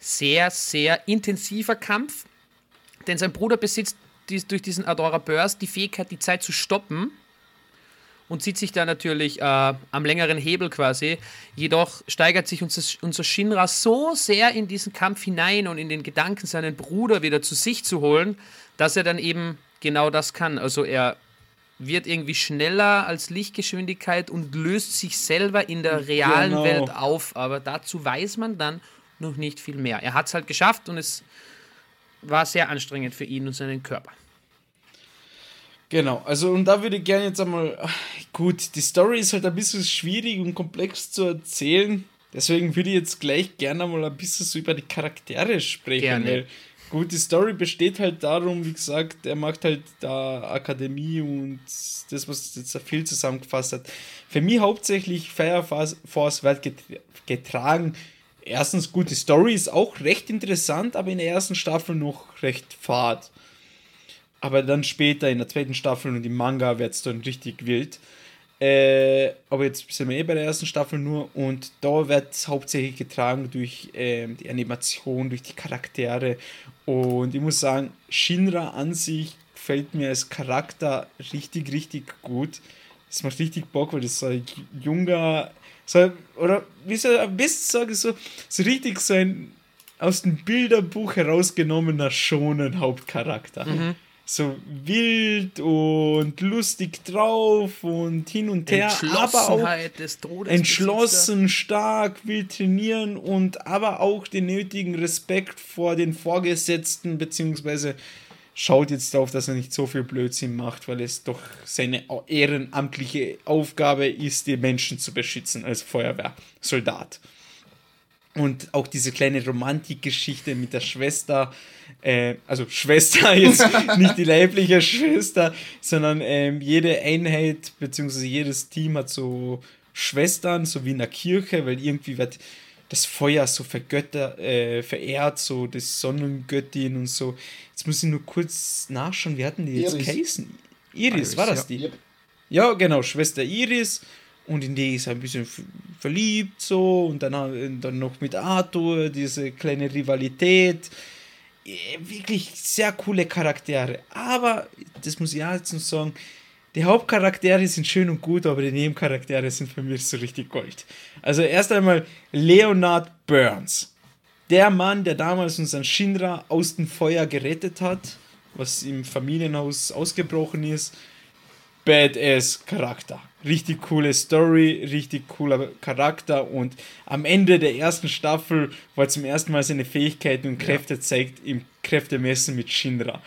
sehr, sehr intensiver Kampf. Denn sein Bruder besitzt dies, durch diesen Adora Burst die Fähigkeit, die Zeit zu stoppen und zieht sich da natürlich äh, am längeren Hebel quasi. Jedoch steigert sich unser, unser Shinra so sehr in diesen Kampf hinein und in den Gedanken, seinen Bruder wieder zu sich zu holen, dass er dann eben genau das kann. Also er wird irgendwie schneller als Lichtgeschwindigkeit und löst sich selber in der realen Genau. Welt auf. Aber dazu weiß man dann noch nicht viel mehr. Er hat es halt geschafft und es war sehr anstrengend für ihn und seinen Körper. Genau, also und da würde ich gerne jetzt einmal, gut, die Story ist halt ein bisschen schwierig und komplex zu erzählen, deswegen würde ich jetzt gleich gerne mal ein bisschen so über die Charaktere sprechen, Gerne. weil gut, die Story besteht halt darum, wie gesagt, er macht halt da Akademie und das, was jetzt viel zusammengefasst hat. Für mich hauptsächlich Fire Force- wird get- getragen. Erstens, gut, die Story ist auch recht interessant, aber in der ersten Staffel noch recht fad. Aber dann später in der zweiten Staffel und im Manga wird es dann richtig wild. Äh, aber jetzt sind wir eh bei der ersten Staffel nur und da wird es hauptsächlich getragen durch ähm, die Animation, durch die Charaktere. Und ich muss sagen, Shinra an sich gefällt mir als Charakter richtig, richtig gut. Das macht richtig Bock, weil das so ein junger, so, oder wie soll ich am besten sagen, so, so richtig so ein aus dem Bilderbuch herausgenommener schonen Hauptcharakter. So wild und lustig drauf und hin und her, aber auch Entschlossenheit des Todes. entschlossen, stark, will trainieren und aber auch den nötigen Respekt vor den Vorgesetzten, beziehungsweise schaut jetzt darauf, dass er nicht so viel Blödsinn macht, weil es doch seine ehrenamtliche Aufgabe ist, die Menschen zu beschützen als Feuerwehrsoldat. Und auch diese kleine Romantikgeschichte mit der Schwester, äh, also Schwester jetzt nicht die leibliche Schwester, sondern ähm, jede Einheit bzw. jedes Team hat so Schwestern, so wie in der Kirche, weil irgendwie wird das Feuer so vergötter, äh, verehrt, so das Sonnengöttin und so. Jetzt muss ich nur kurz nachschauen, wie hatten die jetzt Iris. geheißen? Iris, Iris, war das ja. die? Yep. Ja, genau, Schwester Iris. Und in die ist er ein bisschen verliebt so. Und dann, dann noch mit Arthur, diese kleine Rivalität. Wirklich sehr coole Charaktere. Aber, das muss ich auch jetzt noch sagen, die Hauptcharaktere sind schön und gut, aber die Nebencharaktere sind für mich so richtig Gold. Also erst einmal Leonard Burns. Der Mann, der damals unseren Shinra aus dem Feuer gerettet hat, was im Familienhaus ausgebrochen ist. Badass Charakter. Richtig coole Story, richtig cooler Charakter und am Ende der ersten Staffel, wo er zum ersten Mal seine Fähigkeiten und Kräfte zeigt im Kräftemessen mit Shinra.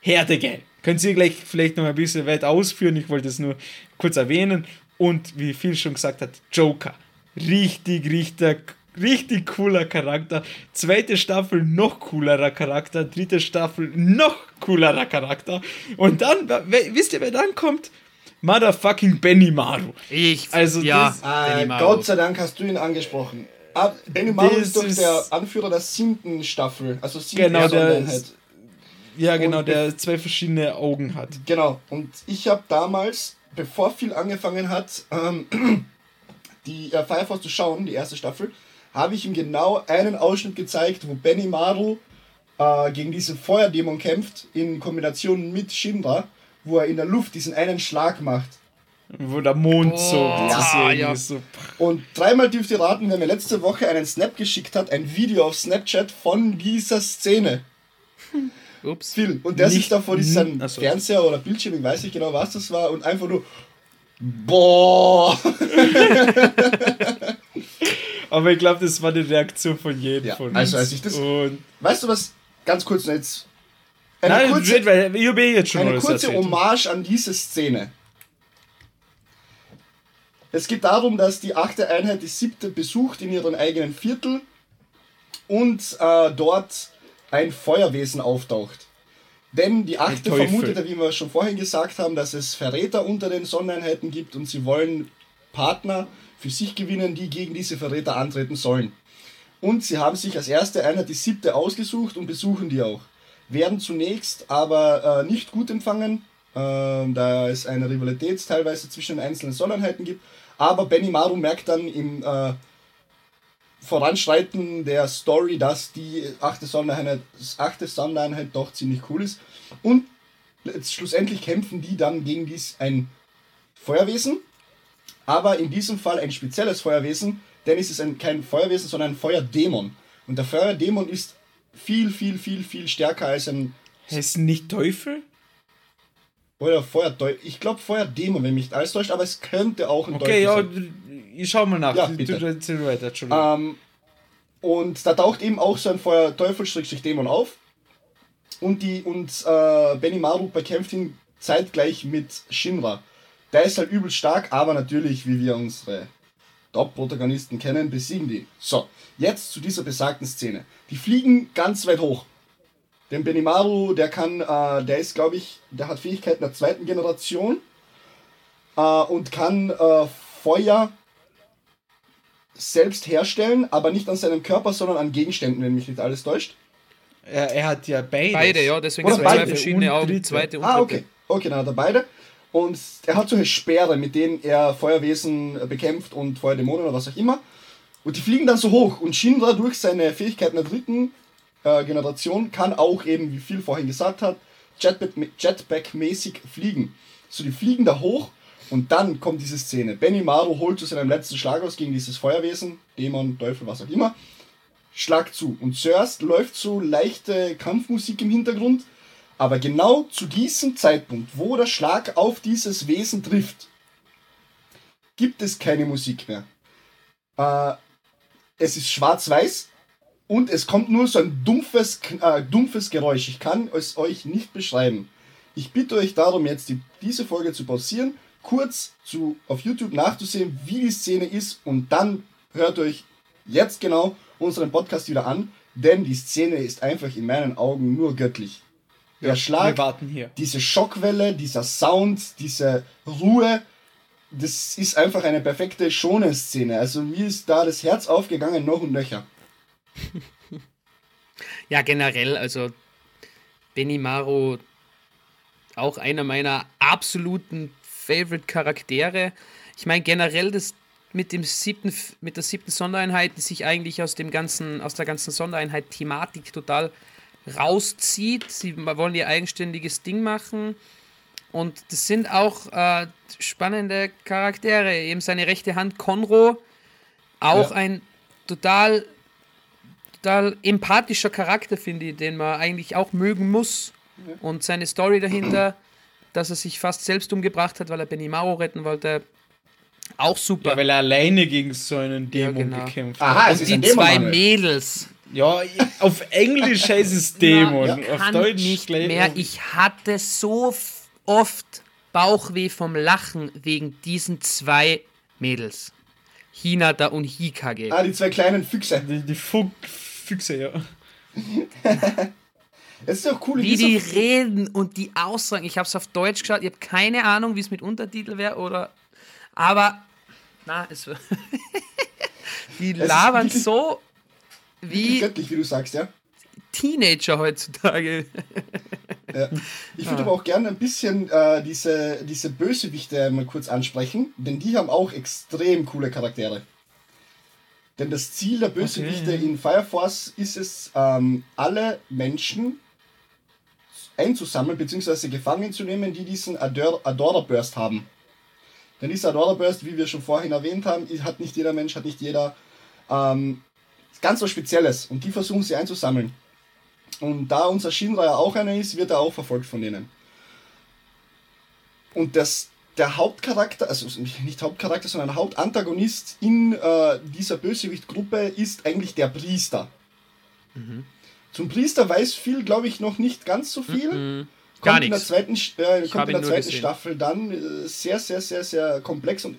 Härtegeil. Können Sie gleich vielleicht noch ein bisschen weit ausführen? Ich wollte es nur kurz erwähnen. Und wie viel schon gesagt hat, Joker. Richtig, richtig, richtig cooler Charakter. Zweite Staffel noch coolerer Charakter. Dritte Staffel noch coolerer Charakter. Und dann, wisst ihr, wer dann kommt? Motherfucking Benny Maru. Ich, also ja, das, äh, Gott sei Dank hast du ihn angesprochen. Ah, Benny Maru ist doch der Anführer der siebten Staffel. Also siebte genau, der ist, Ja, genau, und der zwei verschiedene Augen hat. Genau, und ich habe damals, bevor viel angefangen hat, ähm, die äh, Firefox zu schauen, die erste Staffel, habe ich ihm genau einen Ausschnitt gezeigt, wo Benny Maru äh, gegen diesen Feuerdämon kämpft, in Kombination mit Shinra, wo er in der Luft diesen einen Schlag macht. Wo der Mond oh, so ja, ja. ist. So. Und dreimal dürft ihr raten, wer mir letzte Woche einen Snap geschickt hat, ein Video auf Snapchat von dieser Szene. Ups. Phil. Und der sitzt da vor diesem Achso. Fernseher oder Bildschirm, ich weiß nicht genau, was das war, und einfach nur. Boah! Aber ich glaube, das war die Reaktion von jedem ja, von also, uns. Also, als ich das. Und weißt du was? Ganz kurz jetzt. Eine Nein, kurze, weil ich jetzt schon eine kurze Hommage an diese Szene. Es geht darum, dass die achte Einheit die siebte besucht in ihrem eigenen Viertel und äh, dort ein Feuerwesen auftaucht. Denn die achte vermutet, wie wir schon vorhin gesagt haben, dass es Verräter unter den Sonneneinheiten gibt und sie wollen Partner für sich gewinnen, die gegen diese Verräter antreten sollen. Und sie haben sich als erste Einheit die siebte ausgesucht und besuchen die auch. Werden zunächst aber äh, nicht gut empfangen, äh, da es eine Rivalität teilweise zwischen den einzelnen Sonneneinheiten gibt. Aber Benny Maru merkt dann im äh, Voranschreiten der Story, dass die achte Sondereinheit, achte Sondereinheit doch ziemlich cool ist. Und schlussendlich kämpfen die dann gegen dies ein Feuerwesen, aber in diesem Fall ein spezielles Feuerwesen, denn es ist ein, kein Feuerwesen, sondern ein Feuerdämon. Und der Feuerdämon ist viel, viel, viel, viel stärker als ein. Heißt nicht Teufel? Oder Feuerteufel. Ich glaube Feuerdämon, wenn mich nicht alles täuscht, aber es könnte auch ein okay, Teufel sein. Okay, ja, ich schau mal nach. Ja, bitte. Du, du, weiter, ähm, und da taucht eben auch so ein Feuerteufel-Dämon auf. Und, die, und äh, Benny Maru bekämpft ihn zeitgleich mit Shinra. Der ist halt übel stark, aber natürlich, wie wir unsere Top-Protagonisten kennen, besiegen die. So, jetzt zu dieser besagten Szene. Die fliegen ganz weit hoch. Den Benimaru, der kann, äh, der ist, glaube ich, der hat Fähigkeiten der zweiten Generation äh, und kann äh, Feuer selbst herstellen, aber nicht an seinem Körper, sondern an Gegenständen, wenn mich nicht alles täuscht. Er, er hat ja beide. Beide, ja, deswegen sind zwei verschiedene Augen, zweite und Ah, okay. Okay, dann hat er beide. Und er hat solche Speere, mit denen er Feuerwesen bekämpft und Feuerdämonen oder was auch immer. Und die fliegen dann so hoch. Und Shinra durch seine Fähigkeiten der dritten äh, Generation kann auch eben, wie viel vorhin gesagt hat, Jetpack-mäßig fliegen. So, die fliegen da hoch und dann kommt diese Szene. Benny Maru holt zu seinem letzten Schlag aus gegen dieses Feuerwesen, Dämon, Teufel, was auch immer. Schlag zu. Und zuerst läuft so leichte Kampfmusik im Hintergrund, aber genau zu diesem Zeitpunkt, wo der Schlag auf dieses Wesen trifft, gibt es keine Musik mehr. Äh, es ist schwarz-weiß und es kommt nur so ein dumpfes, äh, dumpfes Geräusch. Ich kann es euch nicht beschreiben. Ich bitte euch darum, jetzt die, diese Folge zu pausieren, kurz zu, auf YouTube nachzusehen, wie die Szene ist und dann hört euch jetzt genau unseren Podcast wieder an, denn die Szene ist einfach in meinen Augen nur göttlich. Der ja, Schlag, diese Schockwelle, dieser Sound, diese Ruhe, das ist einfach eine perfekte Schonen-Szene. Also mir ist da das Herz aufgegangen, noch und nöcher. ja, generell, also Benimaru auch einer meiner absoluten Favorite-Charaktere. Ich meine, generell das mit dem siebten, mit der siebten Sondereinheit, die sich eigentlich aus dem ganzen, aus der ganzen Sondereinheit-Thematik total rauszieht. Sie wollen ihr eigenständiges Ding machen. Und das sind auch äh, spannende Charaktere. Eben seine rechte Hand Conro, auch ja. ein total total empathischer Charakter, finde ich, den man eigentlich auch mögen muss. Und seine Story dahinter, dass er sich fast selbst umgebracht hat, weil er Benny Maro retten wollte, auch super. Ja, weil er alleine gegen so einen Dämon ja, genau. gekämpft hat. Aha, und die zwei Mädels. Ja, auf Englisch heißt es Dämon. Ja, auf Deutsch nicht mehr. Ich hatte so oft Bauchweh vom Lachen wegen diesen zwei Mädels. Hinata und Hikage. Ah, die zwei kleinen Füchse. Die, die Fug Füchse, ja. Es ist auch cool. Wie die reden und die Aussagen. Ich habe es auf Deutsch geschaut. Ich habe keine Ahnung, wie es mit Untertitel wäre oder. Aber. Na, es. die labern so Wie göttlich, wie du sagst, ja. Teenager heutzutage. ja. Ich würde aber auch gerne ein bisschen äh, diese, diese Bösewichte mal kurz ansprechen, denn die haben auch extrem coole Charaktere. Denn das Ziel der Bösewichte Okay, in Fire Force ist es, ähm, alle Menschen einzusammeln bzw. gefangen zu nehmen, die diesen Ador Adorer Burst haben. Denn dieser Adorer Burst, wie wir schon vorhin erwähnt haben, hat nicht jeder Mensch, hat nicht jeder. Ähm, ganz was Spezielles und die versuchen sie einzusammeln. Und da unser Shinra ja auch einer ist, wird er auch verfolgt von denen. Und das, der Hauptcharakter, also nicht Hauptcharakter, sondern Hauptantagonist in äh, dieser Bösewichtgruppe ist eigentlich der Priester. Zum Priester weiß viel, glaube ich, noch nicht ganz so viel. Mhm. Gar kommt in der zweiten, äh, kommt in der zweiten. Staffel dann äh, sehr, sehr, sehr, sehr komplex und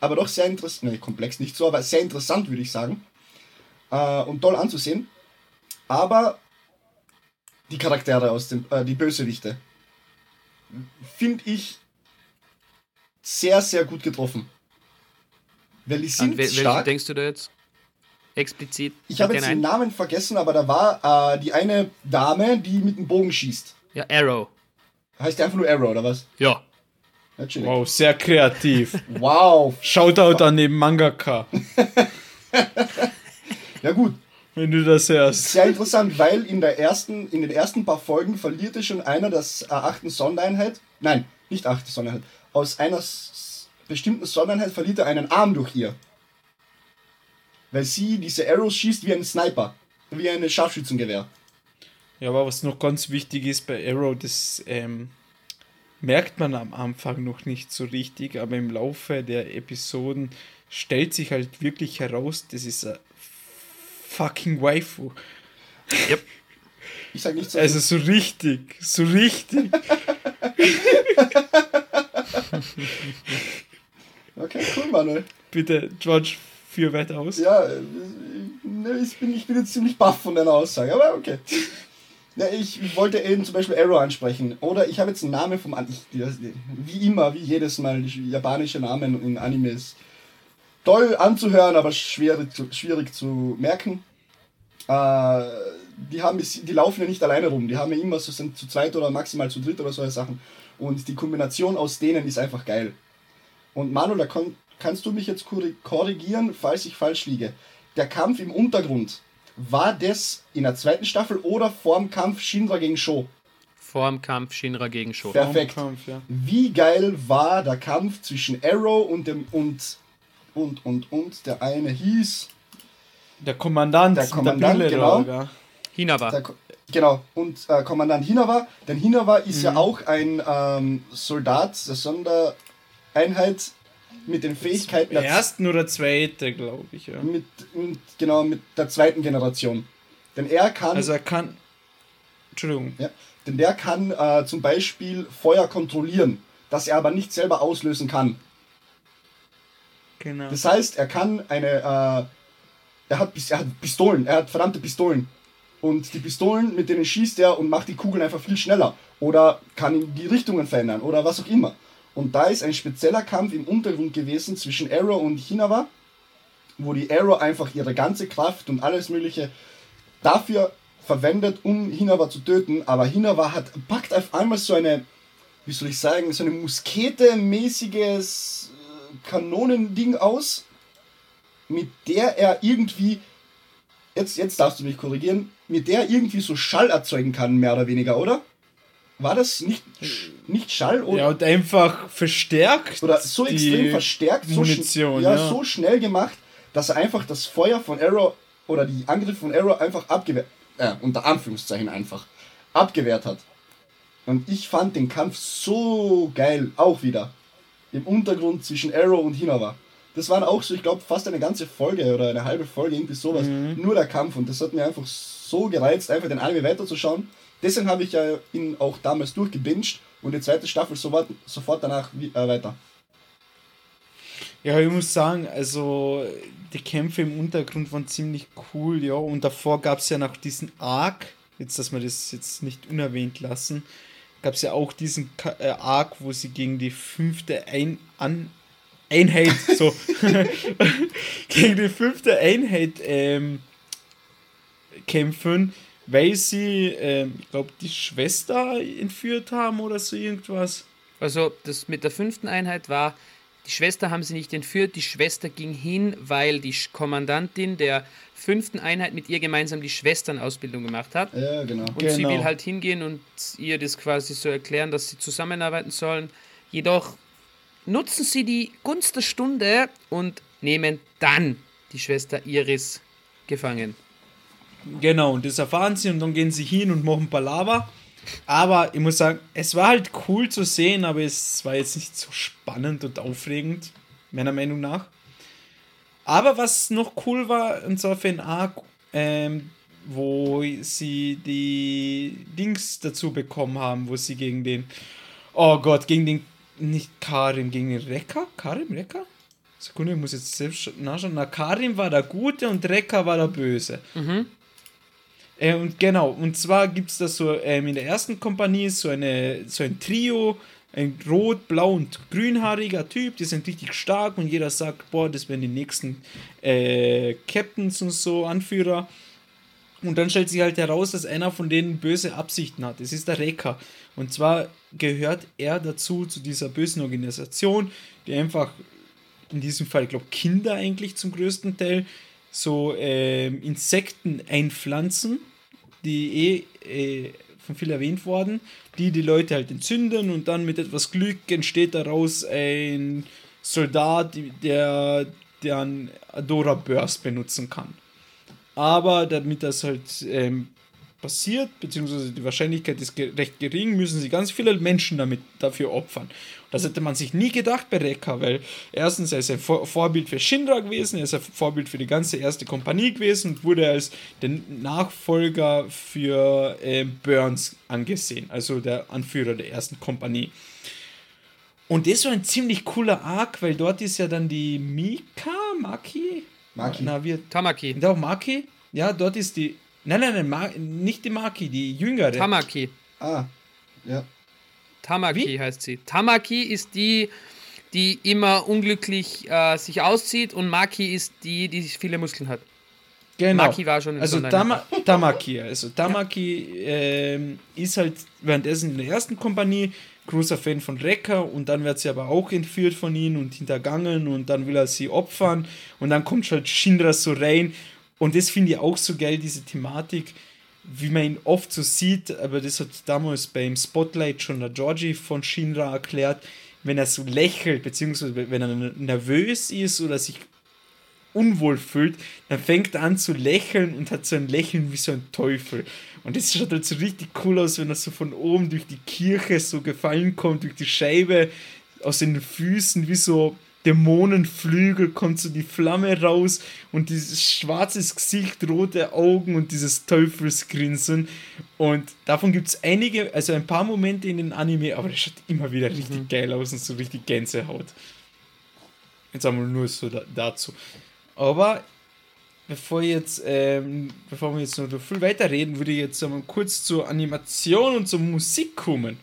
aber doch sehr interessant. Nee, komplex nicht so, aber sehr interessant, würde ich sagen. Äh, und toll anzusehen. Aber die Charaktere aus dem, äh, die Bösewichte, finde ich sehr, sehr gut getroffen. Weil die An sind wel welchen stark. denkst du da jetzt? Explizit? Ich habe jetzt den? Namen vergessen, aber da war äh, die eine Dame, die mit dem Bogen schießt. Ja, Arrow. Heißt die einfach nur Arrow, oder was? Ja. Chillig. Wow, sehr kreativ. Wow. Shoutout an den Mangaka, Ja gut, wenn du das hörst. sehr interessant, weil in, der ersten, in den ersten paar Folgen verlierte schon einer das äh, achten Sondereinheit. Nein, nicht achte Sondereinheit. Aus einer bestimmten Sondereinheit verliert er einen Arm durch ihr. Weil sie diese Arrows schießt wie ein Sniper. Wie ein Scharfschützengewehr. Ja, aber was noch ganz wichtig ist bei Arrow, das ähm, merkt man am Anfang noch nicht so richtig, aber im Laufe der Episoden stellt sich halt wirklich heraus, das ist ein fucking Waifu. Ich sag nicht so. Also so richtig, so richtig. okay, cool, Manuel. Bitte, George, führ weiter aus. Ja, äh, ne, ich bin, ich bin jetzt ziemlich baff von deiner Aussage, aber okay. Ja, ich wollte eben zum Beispiel Arrow ansprechen. Oder ich habe jetzt einen Namen vom An ich, das- Wie immer, wie jedes Mal, japanische Namen in Animes. Toll anzuhören, aber schwierig zu, schwierig zu merken. Äh, die, haben, die laufen ja nicht alleine rum. Die haben ja immer so sind zu zweit oder maximal zu dritt oder solche Sachen. Und die Kombination aus denen ist einfach geil. Und Manu, da kon, kannst du mich jetzt korri- korrigieren, falls ich falsch liege. Der Kampf im Untergrund, war das in der zweiten Staffel oder vorm Kampf Shinra gegen Sho? Vorm Kampf Shinra gegen Sho. Perfekt. Kampf, ja. Wie geil war der Kampf zwischen Arrow und dem und und und und der eine hieß Der Kommandant, Der mit Kommandant, Brille genau. da, gell? Hinaba. der, genau und äh, Kommandant Hinawa. Denn Hinawa ist Mhm. ja auch ein ähm, Soldat der Sondereinheit mit den Fähigkeiten Der der ersten oder zweite, glaube ich, ja. mit, mit genau mit der zweiten Generation. Denn er kann Also er kann. Entschuldigung. Ja, denn der kann äh, zum Beispiel Feuer kontrollieren, das er aber nicht selber auslösen kann. Genau. Das heißt, er kann eine, äh, er, hat, er hat Pistolen, er hat verdammte Pistolen. Und die Pistolen, mit denen schießt er und macht die Kugeln einfach viel schneller. Oder kann ihm die Richtungen verändern oder was auch immer. Und da ist ein spezieller Kampf im Untergrund gewesen zwischen Arrow und Hinawa, wo die Arrow einfach ihre ganze Kraft und alles Mögliche dafür verwendet, um Hinawa zu töten. Aber Hinawa hat packt auf einmal so eine, wie soll ich sagen, so eine Muskete-mäßiges Kanonending aus, mit der er irgendwie, jetzt, jetzt darfst du mich korrigieren, mit der er irgendwie so Schall erzeugen kann, mehr oder weniger, oder? War das nicht, nicht Schall oder, Ja, und einfach verstärkt. oder so extrem verstärkt, so, Munition, ja, ja. so schnell gemacht, dass er einfach das Feuer von Arrow oder die Angriffe von Arrow einfach abgewehrt, äh, unter Anführungszeichen einfach, abgewehrt hat. Und ich fand den Kampf so geil, auch wieder. Im Untergrund zwischen Arrow und Hinawa. Das waren auch so, ich glaube, fast eine ganze Folge oder eine halbe Folge, irgendwie sowas. Nur der Kampf. Und das hat mir einfach so gereizt, einfach den Anime weiterzuschauen. Deswegen habe ich ja ihn auch damals durchgebinged und die zweite Staffel sofort, sofort danach wie- äh, weiter. Ja, ich muss sagen, also die Kämpfe im Untergrund waren ziemlich cool, ja. Und davor gab es ja noch diesen Arc, jetzt, dass wir das jetzt nicht unerwähnt lassen, gab es ja auch diesen äh, Arc, wo sie gegen die fünfte Ein An Einheit, so, gegen die fünfte Einheit ähm, kämpfen, weil sie, ähm, ich glaube, die Schwester entführt haben oder so irgendwas. Also, das mit der fünften Einheit war, die Schwester haben sie nicht entführt, die Schwester ging hin, weil die Kommandantin der fünften Einheit mit ihr gemeinsam die Schwesternausbildung gemacht hat. Ja, genau. Und genau. sie will halt hingehen und ihr das quasi so erklären, dass sie zusammenarbeiten sollen. Jedoch nutzen sie die Gunst der Stunde und nehmen dann die Schwester Iris gefangen. Genau, und das erfahren sie und dann gehen sie hin und machen Palaver. Aber ich muss sagen, es war halt cool zu sehen, aber es war jetzt nicht so spannend und aufregend, meiner Meinung nach. Aber was noch cool war, und zwar für ein Arc, ähm, wo sie die Dings dazu bekommen haben, wo sie gegen den, oh Gott, gegen den, nicht Karim, gegen den Rekka? Karim, Rekka? Sekunde, ich muss jetzt selbst nachschauen. Na, Karim war der Gute und Rekka war der Böse. Mhm. Äh, und genau, und zwar gibt es da so ähm, in der ersten Kompanie so, eine, so ein Trio, ein rot, blau und grünhaariger Typ, die sind richtig stark und jeder sagt, boah, das werden die nächsten äh, Captains und so, Anführer. Und dann stellt sich halt heraus, dass einer von denen böse Absichten hat. Das ist der Rekka. Und zwar gehört er dazu, zu dieser bösen Organisation, die einfach, in diesem Fall, ich glaube, Kinder eigentlich zum größten Teil, so ähm, Insekten einpflanzen, die eh äh, von viel erwähnt worden, die die Leute halt entzünden und dann mit etwas Glück entsteht daraus ein Soldat, der, einen Adora Burst benutzen kann. Aber damit das halt ähm, passiert, beziehungsweise die Wahrscheinlichkeit ist recht gering, müssen sie ganz viele Menschen damit dafür opfern. Das hätte man sich nie gedacht bei Rekka, weil erstens er ist ein Vor Vorbild für Shinra gewesen, er ist ein Vorbild für die ganze erste Kompanie gewesen und wurde als der Nachfolger für äh, Burns angesehen, also der Anführer der ersten Kompanie. Und das war ein ziemlich cooler Arc, weil dort ist ja dann die Mika, Maki? Maki. Na, wir, Tamaki. und auch Maki? Ja, dort ist die. Nein, nein, nein, Ma nicht die Maki, die jüngere. Tamaki. Ah, ja. Tamaki Wie? heißt sie. Tamaki ist die, die immer unglücklich äh, sich auszieht und Maki ist die, die viele Muskeln hat. Genau. Maki war schon in Also. Tama Tamaki, also Tamaki ähm, ist halt währenddessen in der ersten Kompanie großer Fan von Rekka und dann wird sie aber auch entführt von ihm und hintergangen und dann will er sie opfern und dann kommt halt Shinra so rein und das finde ich auch so geil, diese Thematik, wie man ihn oft so sieht, aber das hat damals beim Spotlight schon der Georgie von Shinra erklärt, wenn er so lächelt, beziehungsweise wenn er nervös ist oder sich unwohl fühlt, dann fängt er an zu lächeln und hat so ein Lächeln wie so ein Teufel. Und das schaut halt so richtig cool aus, wenn er so von oben durch die Kirche so gefallen kommt, durch die Scheibe, aus den Füßen wie so Dämonenflügel kommt so die Flamme raus und dieses schwarzes Gesicht, rote Augen und dieses Teufelsgrinsen. Und davon gibt es einige, also ein paar Momente in den Anime, aber das schaut immer wieder richtig geil aus und so richtig Gänsehaut. Jetzt einmal nur so da, dazu. Aber bevor jetzt, ähm, bevor wir jetzt noch so viel weiterreden, würde ich jetzt einmal kurz zur Animation und zur Musik kommen.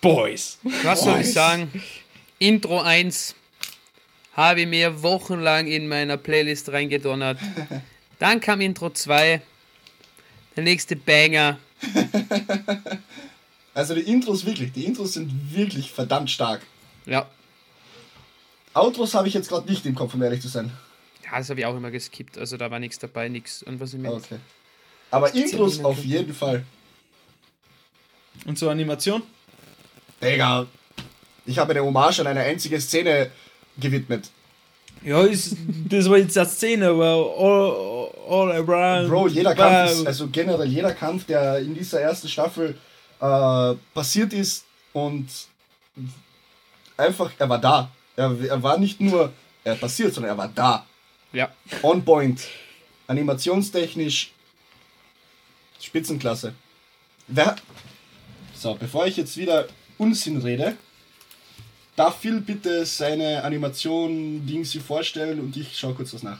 Boys. Was soll ich sagen? Intro 1 habe ich mir wochenlang in meiner Playlist reingedonnert. Dann kam Intro 2, der nächste Banger. Also die Intros wirklich, die Intros sind wirklich verdammt stark. Ja, Outros habe ich jetzt gerade nicht im Kopf, um ehrlich zu sein. ja das habe ich auch immer geskippt. Also da war nichts dabei, nichts. Und was ich mir. Okay. Aber Intros auf jeden Fall. Und zur Animation? Digga. Ich habe eine Hommage an eine einzige Szene gewidmet. Ja, ist, das war jetzt eine Szene, aber all, all around. Bro, jeder Kampf ist, also generell jeder Kampf, der in dieser ersten Staffel äh, passiert ist und einfach, er war da. Er, er war nicht nur er passiert, sondern er war da. Ja. On point. Animationstechnisch Spitzenklasse. Wer, so, bevor ich jetzt wieder Unsinn rede, darf Phil bitte seine Animation Dings vorstellen und ich schaue kurz was nach.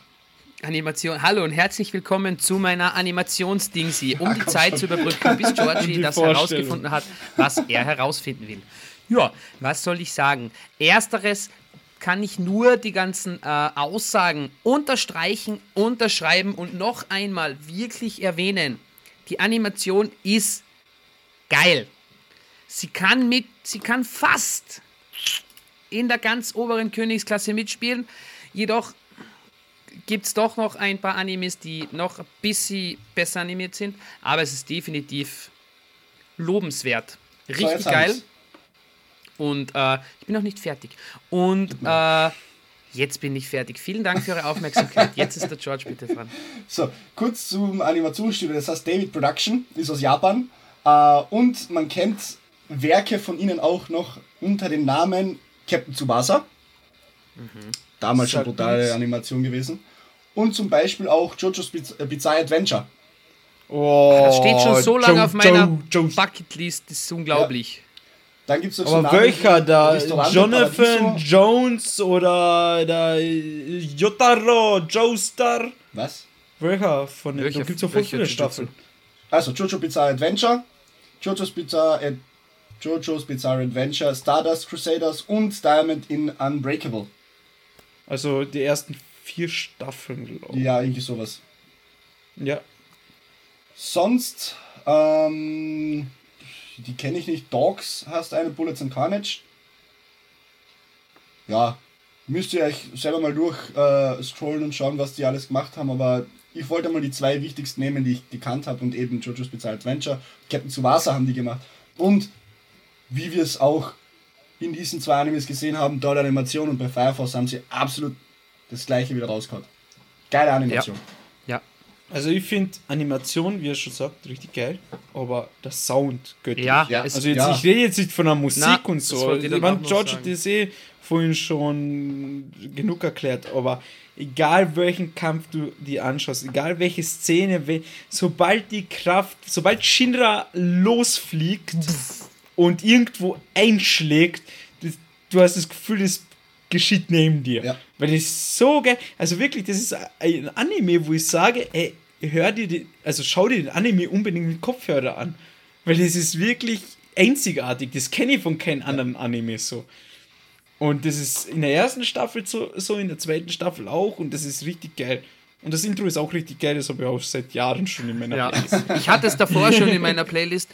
Animation. Hallo und herzlich willkommen zu meiner Animationsdingsi, um die Zeit zu überbrücken, bis Georgie das herausgefunden hat, was er herausfinden will. Ja, was soll ich sagen? Ersteres kann ich nur die ganzen äh, Aussagen unterstreichen, unterschreiben und noch einmal wirklich erwähnen. Die Animation ist geil. Sie kann mit, sie kann fast in der ganz oberen Königsklasse mitspielen. Jedoch gibt es doch noch ein paar Animes, die noch ein bisschen besser animiert sind. Aber es ist definitiv lobenswert. Richtig so, geil. Und äh, ich bin noch nicht fertig. Und äh, jetzt bin ich fertig. Vielen Dank für eure Aufmerksamkeit. Jetzt ist der George bitte dran. So, kurz zum Animationsstudio. Das heißt David Production, ist aus Japan. Äh, und man kennt Werke von ihnen auch noch unter dem Namen Captain Tsubasa. Mhm. Damals schon brutale Animation gewesen. Und zum Beispiel auch JoJo's Bizarre Adventure. Oh, das steht schon so lange jo auf meiner jo Bucketlist, das ist unglaublich. Ja. Dann gibt es Aber welcher da? Jonathan Jones oder der Yotaro Joestar? Was? Welcher von den? Da gibt es ja voll viele Staffeln. Also JoJo Bizarre Adventure, JoJo's Bizarre, Ad JoJo's Bizarre Adventure, Stardust Crusaders und Diamond in Unbreakable. Also die ersten vier Staffeln, glaube ich. Ja, irgendwie sowas. Ja. Sonst, ähm, die kenne ich nicht. Dogs hast eine Bullets and Carnage. Ja, müsst ihr euch selber mal durch äh, scrollen und schauen, was die alles gemacht haben, aber ich wollte mal die zwei wichtigsten nehmen, die ich gekannt habe und eben JoJo's Bizarre Adventure, Captain Tsubasa haben die gemacht. Und wie wir es auch in diesen zwei Animes gesehen haben, dort Animation und bei Fire Force haben sie absolut das gleiche wieder rausgehauen. Geile Animation. Ja. ja. Also ich finde Animation, wie er schon sagt, richtig geil, aber der Sound göttlich. Ja, ja. Also jetzt, ja. ich rede jetzt nicht von der Musik Na, und so. Ich meine, George hat das eh vorhin schon genug erklärt, aber egal welchen Kampf du dir anschaust, egal welche Szene, sobald die Kraft, sobald Shinra losfliegt und irgendwo einschlägt, das, du hast das Gefühl, das geschieht neben dir. Ja. Weil das ist so geil. Also wirklich, das ist ein Anime, wo ich sage, ey, hör dir den, also schau dir den Anime unbedingt mit Kopfhörer an. Weil das ist wirklich einzigartig. Das kenne ich von keinem anderen Anime so. Und das ist in der ersten Staffel so, so, in der zweiten Staffel auch und das ist richtig geil. Und das Intro ist auch richtig geil, das habe ich auch seit Jahren schon in meiner ja. Playlist. Ich hatte es davor schon in meiner Playlist.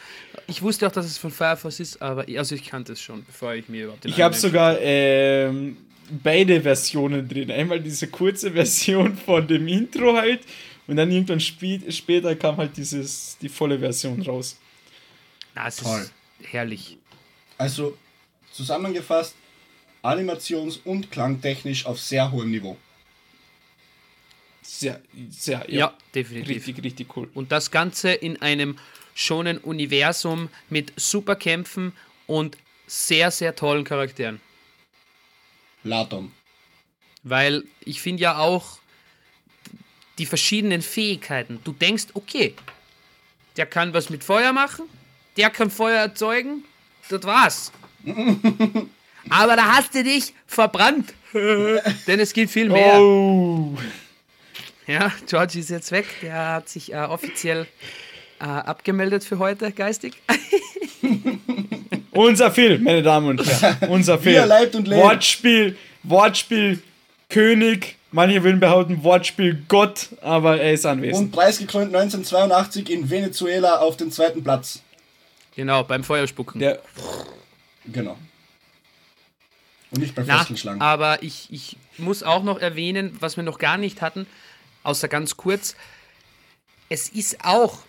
Ich wusste auch, dass es von Firefox ist, aber also ich kannte es schon, bevor ich mir überhaupt den Ich habe sogar ähm, beide Versionen drin. Einmal diese kurze Version von dem Intro halt und dann irgendwann spät, später kam halt dieses, die volle Version raus. Das Toll. ist herrlich. Also zusammengefasst, animations- und klangtechnisch auf sehr hohem Niveau. Sehr, sehr, ja, ja, definitiv. Richtig, richtig cool. Und das Ganze in einem schonen Universum mit Superkämpfen und sehr, sehr tollen Charakteren. Latom. Weil ich finde ja auch die verschiedenen Fähigkeiten. Du denkst, okay, der kann was mit Feuer machen, der kann Feuer erzeugen, das war's. Aber da hast du dich verbrannt. Denn es gibt viel mehr. Oh. Ja, George ist jetzt weg. Der hat sich äh, offiziell äh, abgemeldet für heute, geistig. Unser Film, meine Damen und Herren. Unser Film. Wortspiel, Wortspiel König. Manche würden behaupten Wortspiel Gott, aber er ist anwesend. Und preisgekrönt 1982 in Venezuela auf dem zweiten Platz. Genau, beim Feuerspucken. Der genau. Und nicht beim Schlangen. Aber ich, ich muss auch noch erwähnen, was wir noch gar nicht hatten, außer ganz kurz. Es ist auch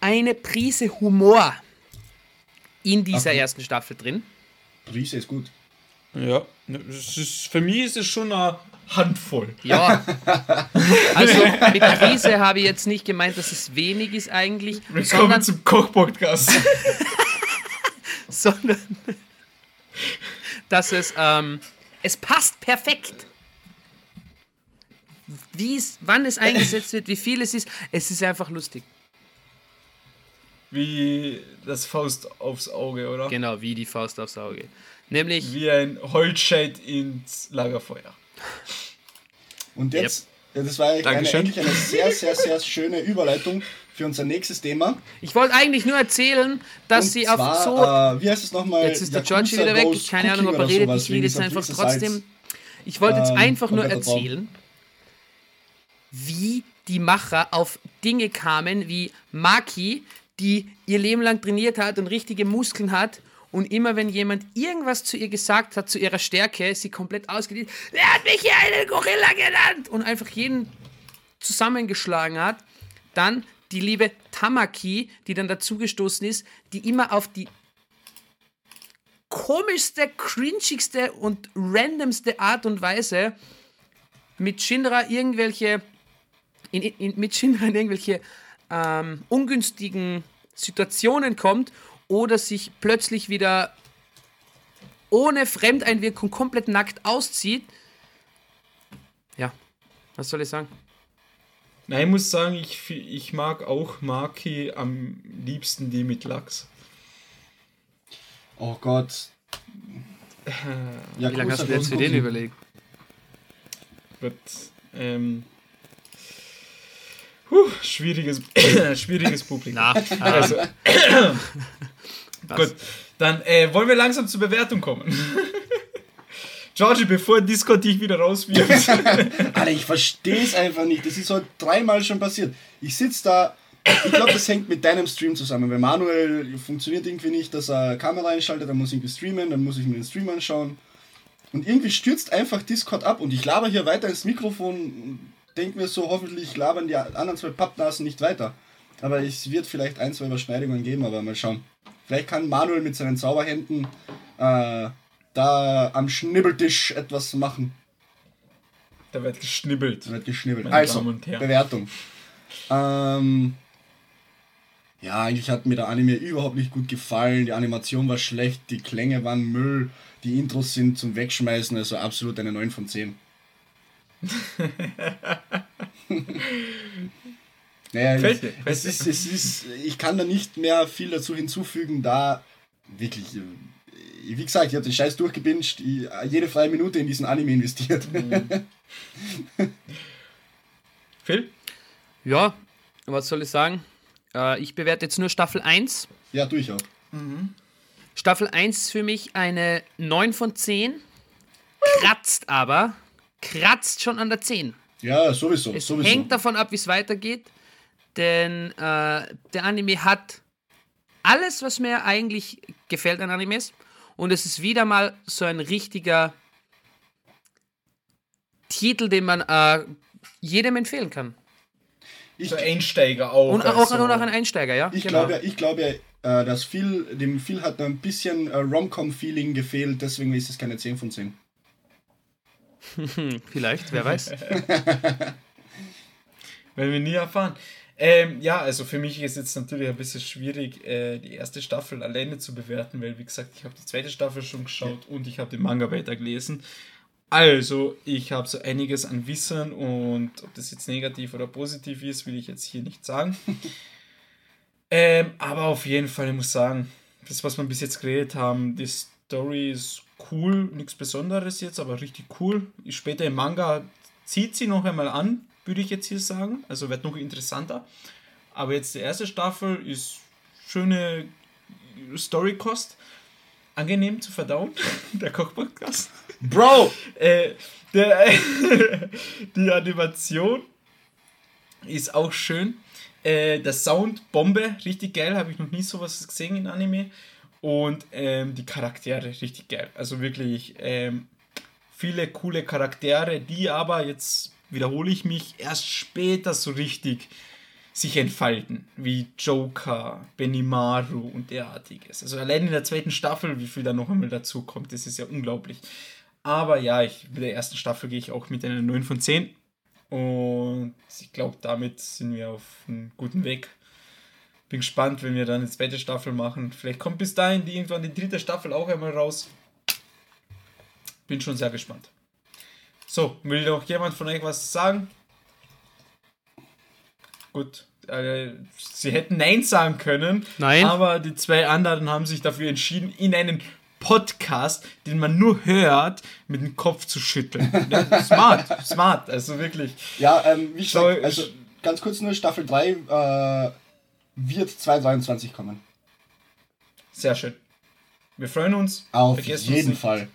eine Prise Humor in dieser okay. ersten Staffel drin. Prise ist gut. Ja, ist, für mich ist es schon eine Handvoll. Ja. Also mit Prise habe ich jetzt nicht gemeint, dass es wenig ist eigentlich. Willkommen sondern, zum Koch-Podcast. sondern dass es, ähm, es passt perfekt. Wie es, wann es eingesetzt wird, wie viel es ist, es ist einfach lustig. wie das Faust aufs Auge, oder? Genau, wie die Faust aufs Auge. Nämlich. Wie ein Holzscheit ins Lagerfeuer. Und jetzt, yep. das war eine, eigentlich eine sehr, sehr, sehr schöne Überleitung für unser nächstes Thema. Ich wollte eigentlich nur erzählen, dass Und sie zwar, auf so. Äh, wie heißt es nochmal? Jetzt ist der George wieder weg. Ich keine Ahnung, ob er redet. Ich rede jetzt einfach trotzdem. Ich wollte jetzt ähm, einfach nur erzählen, wie die Macher auf Dinge kamen wie Maki, die ihr Leben lang trainiert hat und richtige Muskeln hat und immer wenn jemand irgendwas zu ihr gesagt hat, zu ihrer Stärke, sie komplett ausgedient, wer hat mich hier einen Gorilla genannt? und einfach jeden zusammengeschlagen hat, dann die liebe Tamaki, die dann dazugestoßen ist, die immer auf die komischste, cringigste und randomste Art und Weise mit Shinra irgendwelche in, in, mit Shinra in irgendwelche ähm, ungünstigen Situationen kommt oder sich plötzlich wieder ohne Fremdeinwirkung komplett nackt auszieht. Ja, was soll ich sagen? Nein, ich muss sagen, ich, ich mag auch Maki am liebsten die mit Lachs. Oh Gott. Ja, Wie lange hast du jetzt für den überlegt? Wird, ähm, Puh, schwieriges, schwieriges Publikum. Na, also, gut, dann äh, wollen wir langsam zur Bewertung kommen. Georgie, bevor Discord dich wieder rauswirft. Alter, ich verstehe es einfach nicht. Das ist heute dreimal schon passiert. Ich sitze da. Ich glaube, das hängt mit deinem Stream zusammen. Weil Manuel funktioniert irgendwie nicht, dass er Kamera einschaltet, dann muss ich irgendwie streamen, dann muss ich mir den Stream anschauen. Und irgendwie stürzt einfach Discord ab und ich laber hier weiter ins Mikrofon denke mir so, hoffentlich labern die anderen zwei Pappnasen nicht weiter. Aber es wird vielleicht ein, zwei Überschneidungen geben, aber mal schauen. Vielleicht kann Manuel mit seinen Zauberhänden äh, da am Schnibbeltisch etwas machen. Da wird geschnibbelt. Da wird geschnibbelt. Also, Bewertung. Ähm, ja, eigentlich hat mir der Anime überhaupt nicht gut gefallen. Die Animation war schlecht, die Klänge waren Müll, die Intros sind zum Wegschmeißen, also absolut eine 9 von 10. naja, fällt mir, es, ist, es ist, ich kann da nicht mehr viel dazu hinzufügen, da wirklich, äh, wie gesagt, ich habe den Scheiß durchgebinscht, jede freie Minute in diesen Anime investiert. Mhm. Phil? Ja, was soll ich sagen? Äh, ich bewerte jetzt nur Staffel 1. Ja, tue ich auch. Mhm. Staffel 1 ist für mich eine 9 von 10, kratzt aber kratzt schon an der 10. Ja, sowieso. Es sowieso. hängt davon ab, wie es weitergeht, denn äh, der Anime hat alles, was mir eigentlich gefällt an Animes. Und es ist wieder mal so ein richtiger Titel, den man äh, jedem empfehlen kann. Ich, so Einsteiger auch. Und auch, also. auch ein Einsteiger, ja. Ich genau. glaube, ich glaube äh, dass viel, dem Phil hat ein bisschen äh, Rom-Com-Feeling gefehlt, deswegen ist es keine 10 von 10. Vielleicht, wer weiß. Werden wir nie erfahren. Ähm, ja, also für mich ist jetzt natürlich ein bisschen schwierig, äh, die erste Staffel alleine zu bewerten, weil, wie gesagt, ich habe die zweite Staffel schon geschaut ja. und ich habe den Manga weitergelesen. Also, ich habe so einiges an Wissen und ob das jetzt negativ oder positiv ist, will ich jetzt hier nicht sagen. ähm, aber auf jeden Fall, ich muss sagen, das, was wir bis jetzt geredet haben, die Story ist cool, nichts Besonderes jetzt, aber richtig cool. Später im Manga zieht sie noch einmal an, würde ich jetzt hier sagen. Also wird noch interessanter. Aber jetzt die erste Staffel ist schöne Storykost. Angenehm zu verdauen, der Kochpodcast. Bro! äh, der, die Animation ist auch schön. Äh, der Sound, Bombe, richtig geil, habe ich noch nie sowas gesehen in Anime. Und ähm, die Charaktere richtig geil. Also wirklich ähm, viele coole Charaktere, die aber, jetzt wiederhole ich mich, erst später so richtig sich entfalten. Wie Joker, Benimaru und derartiges. Also allein in der zweiten Staffel, wie viel da noch einmal dazu kommt, das ist ja unglaublich. Aber ja, ich, mit der ersten Staffel gehe ich auch mit einer 9 von 10. Und ich glaube, damit sind wir auf einem guten Weg. Bin gespannt, wenn wir dann eine zweite Staffel machen. Vielleicht kommt bis dahin die, irgendwann die dritte Staffel auch einmal raus. Bin schon sehr gespannt. So, will noch jemand von euch was sagen? Gut, Äh, sie hätten Nein sagen können. Nein. Aber die zwei anderen haben sich dafür entschieden, in einen Podcast, den man nur hört, mit dem Kopf zu schütteln. Smart, smart, also wirklich. Ja, ähm, wie gesagt, also ganz kurz nur, Staffel 3 äh, wird 2023 kommen. Sehr schön. Wir freuen uns. Auf Vergesst uns jeden nicht. Fall.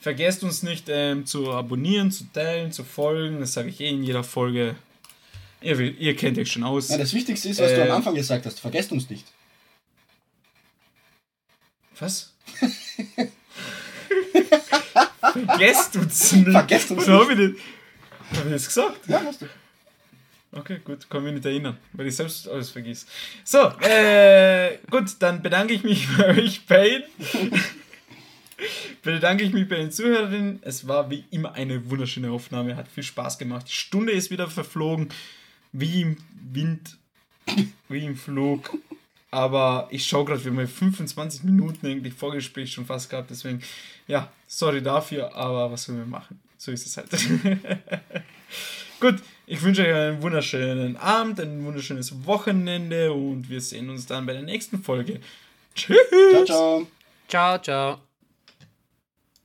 Vergesst uns nicht ähm, zu abonnieren, zu teilen, zu folgen. Das sage ich eh in jeder Folge. Ihr, ihr kennt euch schon aus. Ja, das Wichtigste ist, was du Äh, am Anfang gesagt hast. Vergesst uns nicht. Was? Vergesst uns nicht. Vergesst uns so Habe ich, das- hab ich das gesagt? Ja, hast du. Okay, gut, kann mich nicht erinnern, weil ich selbst alles vergiss. So, äh, gut, dann bedanke ich mich bei euch beiden. bedanke ich mich bei den Zuhörerinnen. Es war wie immer eine wunderschöne Aufnahme, hat viel Spaß gemacht. Die Stunde ist wieder verflogen, wie im Wind, wie im Flug. Aber ich schaue gerade, wir haben ja 25 Minuten eigentlich Vorgespräch schon fast gehabt, deswegen, ja, sorry dafür, aber was sollen wir machen? So ist es halt. Gut, ich wünsche euch einen wunderschönen Abend, ein wunderschönes Wochenende und wir sehen uns dann bei der nächsten Folge. Tschüss! Ciao, ciao. Ciao, ciao.